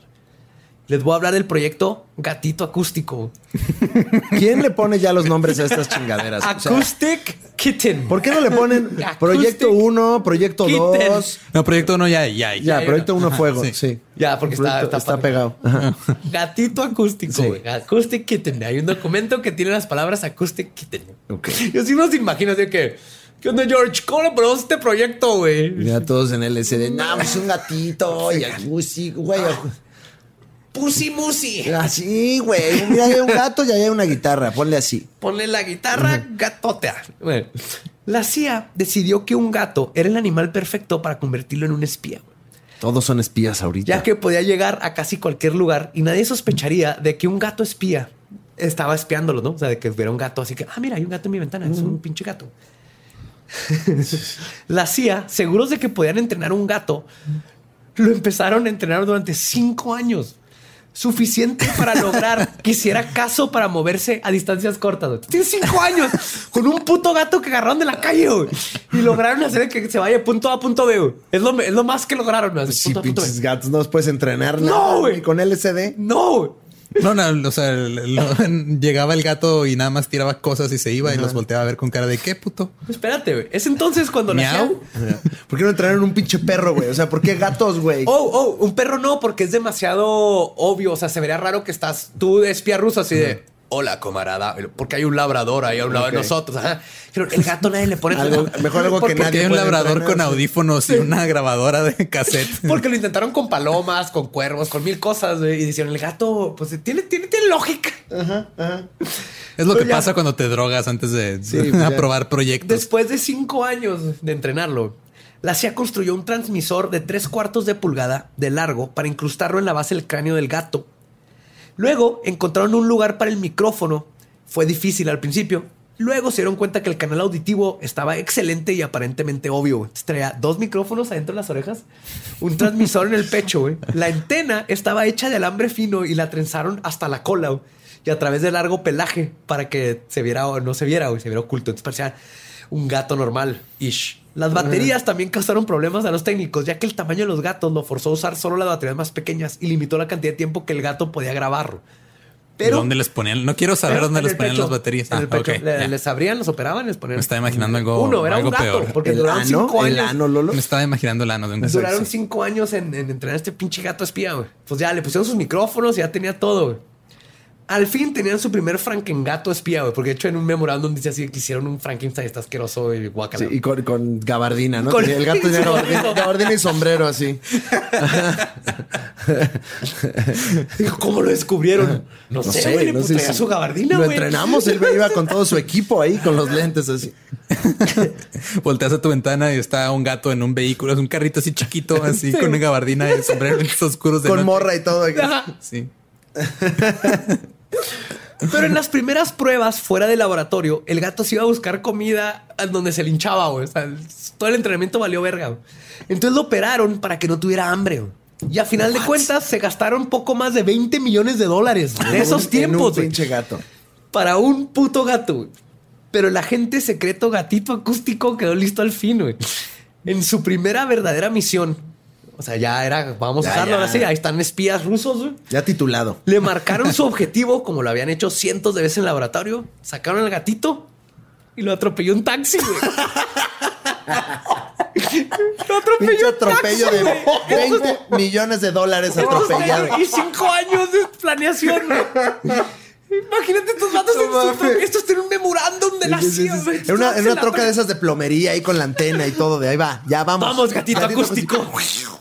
Les voy a hablar del proyecto Gatito Acústico. [laughs] ¿Quién le pone ya los nombres a estas chingaderas? O sea, Acoustic Kitten. ¿Por qué no le ponen Acoustic Proyecto 1, Proyecto Kitten. 2? No, proyecto uno ya, ya, Ya, ya, Proyecto 1 Ajá, Fuego. sí. Sí. Ya, porque está- pegado. Ajá. Gatito acústico, Sí. güey. Acoustic Kitten. Hay un documento que tiene las palabras Acoustic Kitten. Ok. Yo sí nos imagino así que, ¿qué onda, George? ¿Cómo le ponemos este proyecto, güey? Ya todos en LSD. No, pues un gatito y sí, güey. Pussy Musi. Así, güey. Mira, hay un gato y hay una guitarra. Ponle así. Ponle la guitarra, gatotea. Bueno, la CIA decidió que un gato era el animal perfecto para convertirlo en un espía. Todos son espías ahorita. Ya que podía llegar a casi cualquier lugar y nadie sospecharía de que un gato espía estaba espiándolo, ¿no? O sea, de que hubiera un gato así que, ah, mira, hay un gato en mi ventana, es un pinche gato. la CIA, seguros de que podían entrenar un gato, lo empezaron a entrenar durante cinco años. Suficiente para lograr que hiciera caso para moverse a distancias cortas. güey. Tienes cinco años con un puto gato que agarraron de la calle güey, y lograron hacer que se vaya punto A punto B. güey. Es lo, es lo más que lograron. güey, Sí, punto A a punto B. pinches gatos, no los puedes entrenar No, nada, güey. con LSD. No, güey. No, no, o sea, lo- [laughs] llegaba el gato y nada más tiraba cosas y se iba y los volteaba a ver con cara de qué puto. Espérate, güey. Es entonces cuando hacían- ¿Por qué no entrenaron un pinche perro, güey? O sea, ¿por qué gatos, güey? Oh, oh, un perro no, porque es demasiado obvio. O sea, se vería raro que estás tú de espía ruso así de hola, camarada, porque hay un labrador ahí a un lado de nosotros. Ajá. Pero el gato nadie le pone [laughs] Algo- mejor algo que Porque- nadie Porque hay un labrador entrenar, con sí. audífonos y una grabadora de cassette. [laughs] Porque lo intentaron con palomas, con cuervos, con mil cosas, y decían, el gato, pues tiene, tiene, tiene lógica. Es lo Pero que ya- pasa cuando te drogas antes de Sí, pues [laughs] aprobar proyectos. Después de cinco años de entrenarlo, la CIA construyó un transmisor de tres cuartos de pulgada de largo para incrustarlo en la base del cráneo del gato. Luego encontraron un lugar para el micrófono. Fue difícil al principio. Luego se dieron cuenta que el canal auditivo estaba excelente y aparentemente obvio. Traía dos micrófonos adentro de las orejas, un transmisor en el pecho. La antena estaba hecha de alambre fino y la trenzaron hasta la cola. Y a través de largo pelaje para que se viera o no se viera, güey, se viera oculto. Entonces parecía un gato normal. Ish. Las baterías también causaron problemas a los técnicos, ya que el tamaño de los gatos lo forzó a usar solo las baterías más pequeñas y limitó la cantidad de tiempo que el gato podía grabar. Pero ¿Dónde les ponían? No quiero saber dónde les el ponían pecho, las baterías. En el Ah, Le- les abrían, los operaban, les ponían. Me estaba imaginando algo- Uno, era algo un gato, peor. porque el duraron ano, cinco el años. ano, Lolo. Me estaba imaginando el ano de un gato. Duraron cinco años en, en entrenar a este pinche gato espía, güey. Pues ya le pusieron sus micrófonos y ya tenía todo, güey. Al fin tenían su primer Frankengato espía, güey. Porque de hecho en un memorándum dice así que hicieron un Frankenstein está asqueroso y guacala. Sí, y con, con gabardina, ¿no? Con- el gato tenía gabardina, [laughs] gabardina y sombrero así. [laughs] ¿cómo lo descubrieron? No, sé, güey. pues sé traía si- su gabardina, Lo güey. entrenamos, él iba con todo su equipo ahí, con los lentes así. [laughs] Volteas a tu ventana y está un gato en un vehículo. Es un carrito así chiquito, así con una gabardina y sombrero lentes oscuros de Con noche. morra y todo. Sí. Pero en las primeras pruebas fuera del laboratorio, el gato se iba a buscar comida donde se linchaba, güey. O sea, todo el entrenamiento valió verga. güey. Entonces lo operaron para que no tuviera hambre. güey. Y a final de cuentas se gastaron poco más de 20 millones de dólares de En esos un- tiempos En un güey, pinche gato. para un puto gato. güey. Pero el agente secreto gatito acústico quedó listo al fin, güey. En su primera verdadera misión. O sea, ya era, vamos a usarlo ya. ahora sí. Ahí están espías rusos, güey. Ya titulado. Le marcaron su objetivo, como lo habían hecho cientos de veces en el laboratorio. Sacaron al gatito y lo atropelló un taxi, güey. [laughs] lo atropelló un taxi, atropello de güey. 20 millones de dólares atropellado. Y cinco años de planeación, güey. Imagínate estos vatos No en su Estos tienen un memorándum de la Sí, sí. En una, en la troca de esas de plomería ahí con la antena y todo. De ahí va, ya vamos. Vamos, gatito acústico.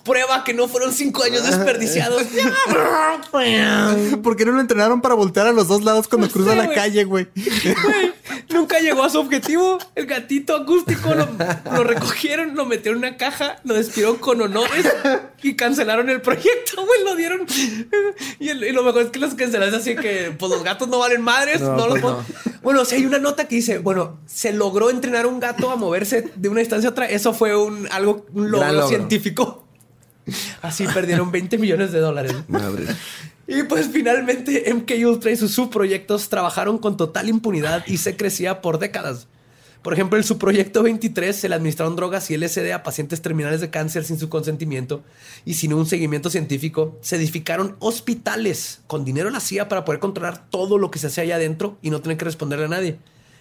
Prueba que no fueron cinco años desperdiciados. [laughs] ¿Por qué no lo entrenaron para voltear a los dos lados cuando No cruza sé, la calle, güey? Güey, nunca llegó a su objetivo. El gatito acústico lo, lo recogieron, lo metieron en una caja, lo despidieron con honores y cancelaron el proyecto, [laughs] güey. Lo dieron. Y, el- y lo mejor es que los cancelaron así que pues los gatos no valen madres. No, No, los pues puedo- Bueno, si hay una nota que dice, bueno, se logró entrenar un gato a moverse de una distancia a otra. Eso fue un algo, un logro. científico. Así perdieron 20 millones de dólares. Madre. Y pues finalmente MK Ultra y sus subproyectos trabajaron con total impunidad y se crecía por décadas. Por ejemplo, el subproyecto 23 se le administraron drogas y LSD a pacientes terminales de cáncer sin su consentimiento y sin un seguimiento científico. Se edificaron hospitales con dinero de la CIA para poder controlar todo lo que se hacía allá adentro y no tener que responderle a nadie.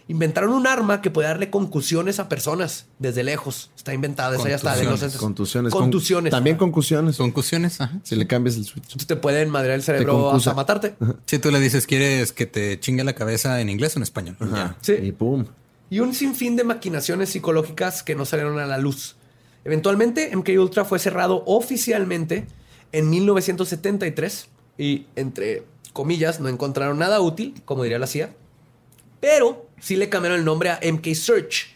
Inventaron un arma que puede darle concusiones a personas desde lejos. Está inventada, esa ya está. de los- Contusiones. Contusiones. Con- también concusiones. Concusiones, ajá. Si le cambias el switch. Te pueden madrear el cerebro hasta matarte. Si tú le dices, ¿quieres que te chingue la cabeza en inglés o en español? Ya. Sí. Y pum. Y un sinfín de maquinaciones psicológicas que no salieron a la luz. Eventualmente, MK Ultra fue cerrado oficialmente en 1973 y, entre comillas, no encontraron nada útil, como diría la CIA, pero sí le cambiaron el nombre a MK Search.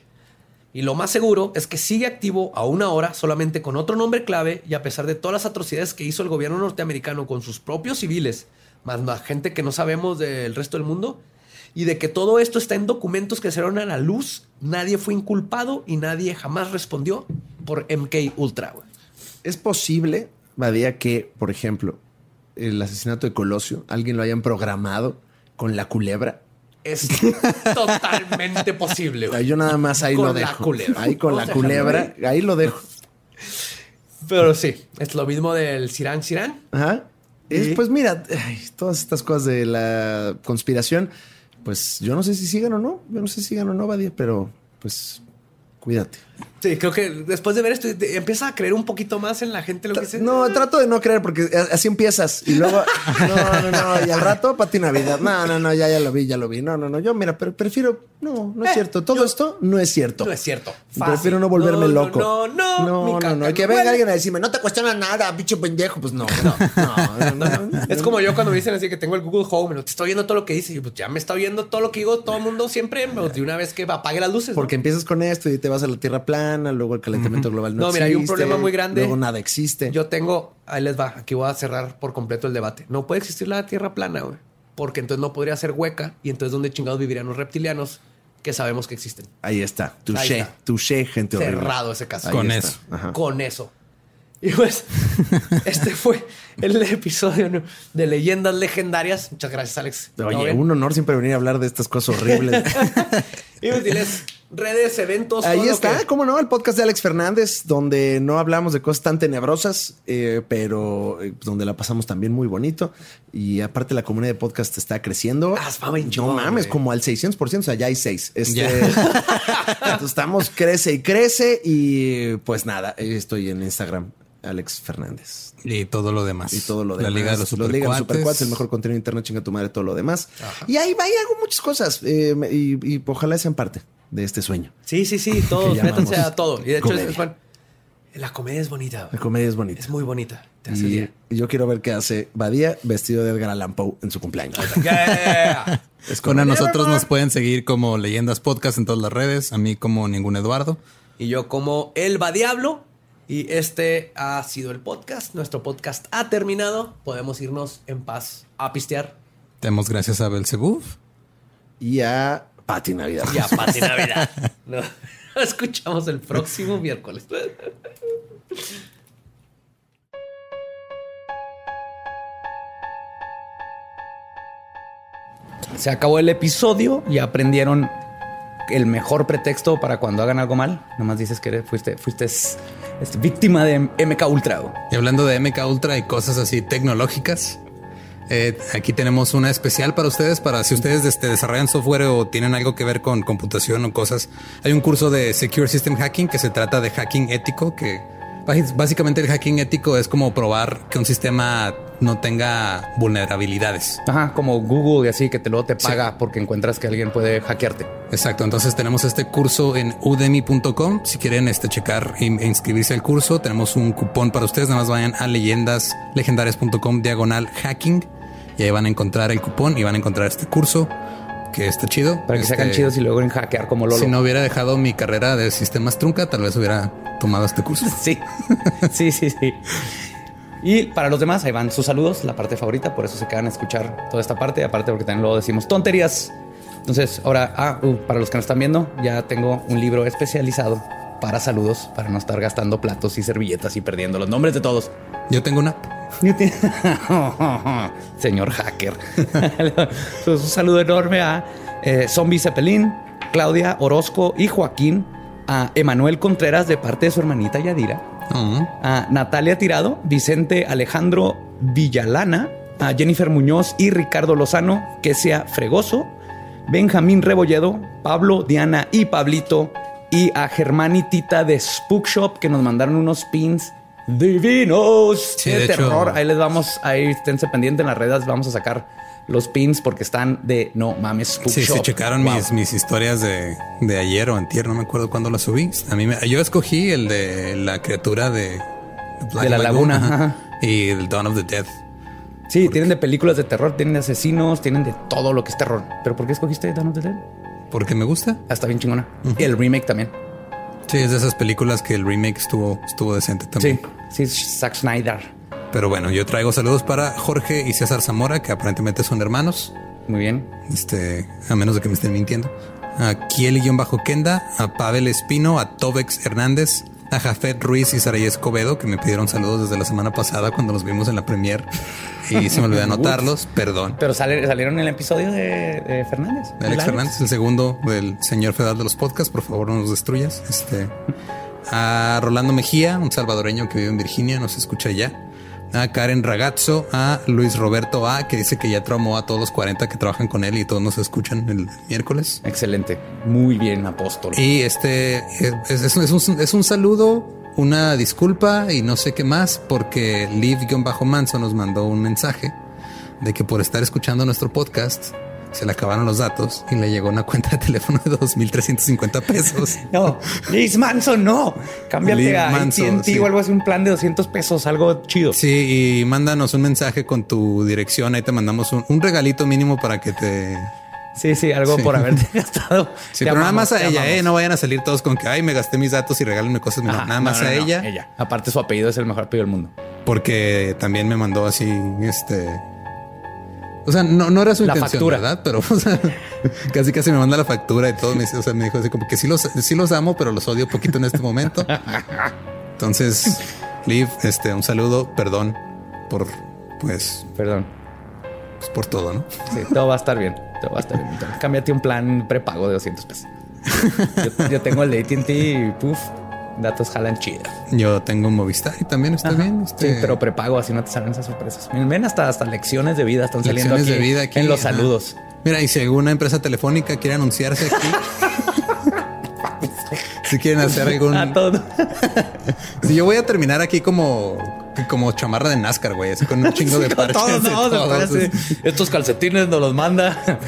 Y lo más seguro es que sigue activo aún ahora, solamente con otro nombre clave y a pesar de todas las atrocidades que hizo el gobierno norteamericano con sus propios civiles, más la gente que no sabemos del resto del mundo, y de que todo esto está en documentos que salieron a la luz, nadie fue inculpado y nadie jamás respondió por MK Ultra. Es posible, Badía, que, por ejemplo, el asesinato de Colosio, alguien lo hayan programado con la culebra. Es totalmente posible. güey. Yo nada más ahí Con lo dejo. culebra. Ahí con la culebra, ahí lo dejo. Pero sí, es lo mismo del Sirán Sirán. Ajá. Es, pues mira, ay, todas estas cosas de la conspiración, pues yo no sé si sigan o no. Yo no sé si sigan o no, Badia, pero pues cuídate. Sí, creo que después de ver esto, te- empieza a creer un poquito más en la gente lo que se. No, trato de no creer porque así empiezas y luego no, no, no, y al rato Pati Navidad. No, no, no, ya ya lo vi, ya lo vi. No, no, no, yo mira, pero prefiero no, no es Eh, cierto. Todo yo- esto no es cierto. No es cierto. Fácil. Prefiero no volverme No, no, loco. No, no, no, no, no. Que no venga huele. alguien a decirme, no te cuestiona nada, bicho pendejo. Pues no, no, no, no, no, no. Es como yo cuando me dicen así que tengo el Google Home, y te estoy viendo todo lo que dice. Y pues ya me está viendo todo lo que digo todo el mundo siempre, de una vez que apague las luces. ¿no? Porque empiezas con esto y te vas a la tierra plana, luego el calentamiento global no, No, mira, hay un existe, problema muy grande. Luego nada existe. Yo tengo, ahí les va, aquí voy a cerrar por completo el debate. No puede existir la Tierra plana, güey. Porque entonces no podría ser hueca y entonces ¿dónde chingados vivirían los reptilianos que sabemos que existen? Ahí está. Ahí Touché. está. Touché, gente horrible. Cerrado ese caso. Ahí Con está. eso. Ajá. Con eso. Y pues, [laughs] este fue el episodio ¿no? de Leyendas Legendarias. Muchas gracias, Alex. ¿Todo Oye, un honor siempre venir a hablar de estas cosas horribles. [laughs] Y pues diles, redes, eventos. Ahí todo lo está, que- cómo no, el podcast de Alex Fernández, donde no hablamos de cosas tan tenebrosas, eh, pero eh, donde la pasamos también muy bonito. Y aparte la comunidad de podcast está creciendo. Ah, no mames, como al 600%, o sea, ya hay seis. Este, Ya. [laughs] entonces estamos, crece y crece. Y pues nada, estoy en Instagram, Alex Fernández. Y todo lo demás. Y todo lo La demás. Liga de los Liga de los Supercuates. Supercuates, el mejor contenido de internet, chinga tu madre, todo lo demás. Y ahí, ahí hago muchas cosas. eh, y, y ojalá sean parte de este sueño. Sí, sí, sí, [laughs] todos, métanse a todo. Y de hecho, es, comedia. es bueno, la comedia es bonita. La comedia es bonita. Es muy bonita. Te hace Y, día. yo quiero ver qué hace Badía vestido de Edgar Allan Poe en su cumpleaños. Yeah. [laughs] Es Con a nosotros nos pueden seguir como Leyendas Podcast en todas las redes. A mí como ningún Eduardo. Y yo como El Va Diablo. Y este ha sido el podcast. Nuestro podcast ha terminado. Podemos irnos en paz a pistear Demos gracias a Belzebub. Y a Pati Navidad. y a paz y Navidad. [laughs] Escuchamos el próximo miércoles. Se acabó el episodio. Ya aprendieron el mejor pretexto para cuando hagan algo mal. Nomás dices que fuiste, fuiste es- es víctima de MK Ultra. Y hablando de MK Ultra y cosas así tecnológicas, eh, aquí tenemos una especial para ustedes, para si ustedes este, desarrollan software o tienen algo que ver con computación o cosas. Hay un curso de Secure System Hacking que se trata de hacking ético, que bás- básicamente el hacking ético es como probar que un sistema no tenga vulnerabilidades. Ajá, como Google y así, que te luego te paga porque encuentras que alguien puede hackearte. Exacto, entonces tenemos este curso en udemy.com. Si quieren este, checar e e inscribirse al curso, tenemos un cupón para ustedes. Nada más vayan a leyendaslegendarias.com diagonal hacking y ahí van a encontrar el cupón y van a encontrar este curso que está chido. Para que se hagan Este, chidos y luego en hackear como Lolo. Si no hubiera dejado mi carrera de sistemas trunca, tal vez hubiera tomado este curso. [laughs] Sí, sí, sí, sí. Y para los demás, ahí van sus saludos, la parte favorita, por eso se quedan a escuchar toda esta parte, aparte porque también luego decimos tonterías. Entonces, ahora, ah, uh, para los que nos están viendo, ya tengo un libro especializado para saludos, para no estar gastando platos y servilletas y perdiendo los nombres de todos. Yo tengo una. [laughs] Señor hacker. [laughs] un saludo enorme a eh, Zombie Zeppelin, Claudia Orozco y Joaquín, a Emanuel Contreras de parte de su hermanita Yadira, Oh, a Natalia Tirado, Vicente Alejandro Villalana, a Jennifer Muñoz y Ricardo Lozano, que sea Fregoso, Benjamín Rebolledo, Pablo, Diana y Pablito, y a Germán y Tita de Spook Shop, que nos mandaron unos pins divinos Sí, de, de hecho- terror. Ahí les vamos, ahí esténse pendientes en las redes, vamos a sacar los pins porque están de no mames Spook Sí, Shop. sí, checaron Wow. mis, mis historias de, de ayer o antier, no me acuerdo cuándo las subí. A mí me- yo escogí el de la criatura de, Black De la Lagoon, laguna, ajá, y el Dawn of the Dead. Sí, tienen de películas de terror, tienen de asesinos, tienen de todo lo que es terror. ¿Pero por qué escogiste Dawn of the Dead? Porque me gusta. Ah, está bien chingona. Y el remake también. Sí, es de esas películas que el remake estuvo, estuvo decente también. Sí, sí, Zack Snyder. Pero bueno, yo traigo saludos para Jorge y César Zamora, que aparentemente son hermanos. Muy bien. Este, a menos de que me estén mintiendo. A Kieli-Kenda, a Pavel Espino, a Tobex Hernández, a Jafet Ruiz y Saray Escobedo, que me pidieron saludos desde la semana pasada cuando los vimos en la premier y se me olvidó [laughs] anotarlos, perdón. Pero salieron en el episodio de, Fernández. De Alex Fernández, el segundo del señor federal de los podcasts, por favor no nos destruyas. Este, a Rolando Mejía, un salvadoreño que vive en Virginia, nos escucha ya a Karen Ragazzo, a Luis Roberto A, que dice que ya traumó a todos los 40 que trabajan con él y todos nos escuchan el miércoles. Excelente. Muy bien, apóstol. Y este es, un, saludo, una disculpa y no sé qué más, porque Liv-Manso nos mandó un mensaje de que por estar escuchando nuestro podcast se le acabaron los datos y le llegó una cuenta de teléfono de 2.350 pesos. [laughs] no, Liz Manson, no. Cámbiate a AT&T o algo así, un plan de 200 pesos, algo chido. Sí, y mándanos un mensaje con tu dirección. Ahí te mandamos un, regalito mínimo para que te... Sí, sí, algo por haberte [laughs] gastado. Sí, pero nada más a ella, eh. No vayan a salir todos con que, ay, me gasté mis datos y regálenme cosas. nada más a ella. Ella. Aparte, su apellido es el mejor apellido del mundo. Porque también me mandó así, este o sea, no, no era su la intención, factura. ¿verdad? Pero [laughs] casi casi me manda la factura y todo. Me, o sea, me dijo así como que sí los, sí los amo, pero los odio poquito en este momento. Entonces, Liv, este, un saludo, perdón por, pues... Perdón. Pues por todo, ¿no? Sí, todo va a estar bien. Todo va a estar bien. Cámbiate un plan prepago de 200 pesos. Yo, yo tengo el de AT&T y puff, datos jalan chido. Yo tengo Movistar y también está bien. Este... Sí, pero prepago, así no te salen esas sorpresas. Ven hasta, hasta lecciones de vida están saliendo aquí, de vida aquí en los saludos. Mira, y si alguna empresa telefónica quiere anunciarse aquí. [laughs] si quieren hacer algún. A todo. [laughs] si yo voy a terminar aquí como como chamarra de NASCAR, güey, así con un [laughs] chingo de parches. Todos, Estos calcetines nos los manda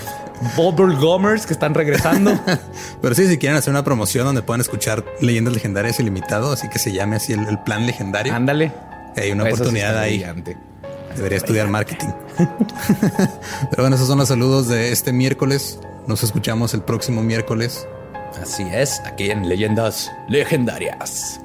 Bubble Gomers que están regresando. [laughs] Pero sí, si quieren hacer una promoción donde puedan escuchar leyendas legendarias ilimitado, así que se llame así el, plan legendario. Ándale. Hay una oportunidad ahí. Debería estudiar marketing. [laughs] Pero bueno, esos son los saludos de este miércoles. Nos escuchamos el próximo miércoles. Así es, aquí en Leyendas Legendarias.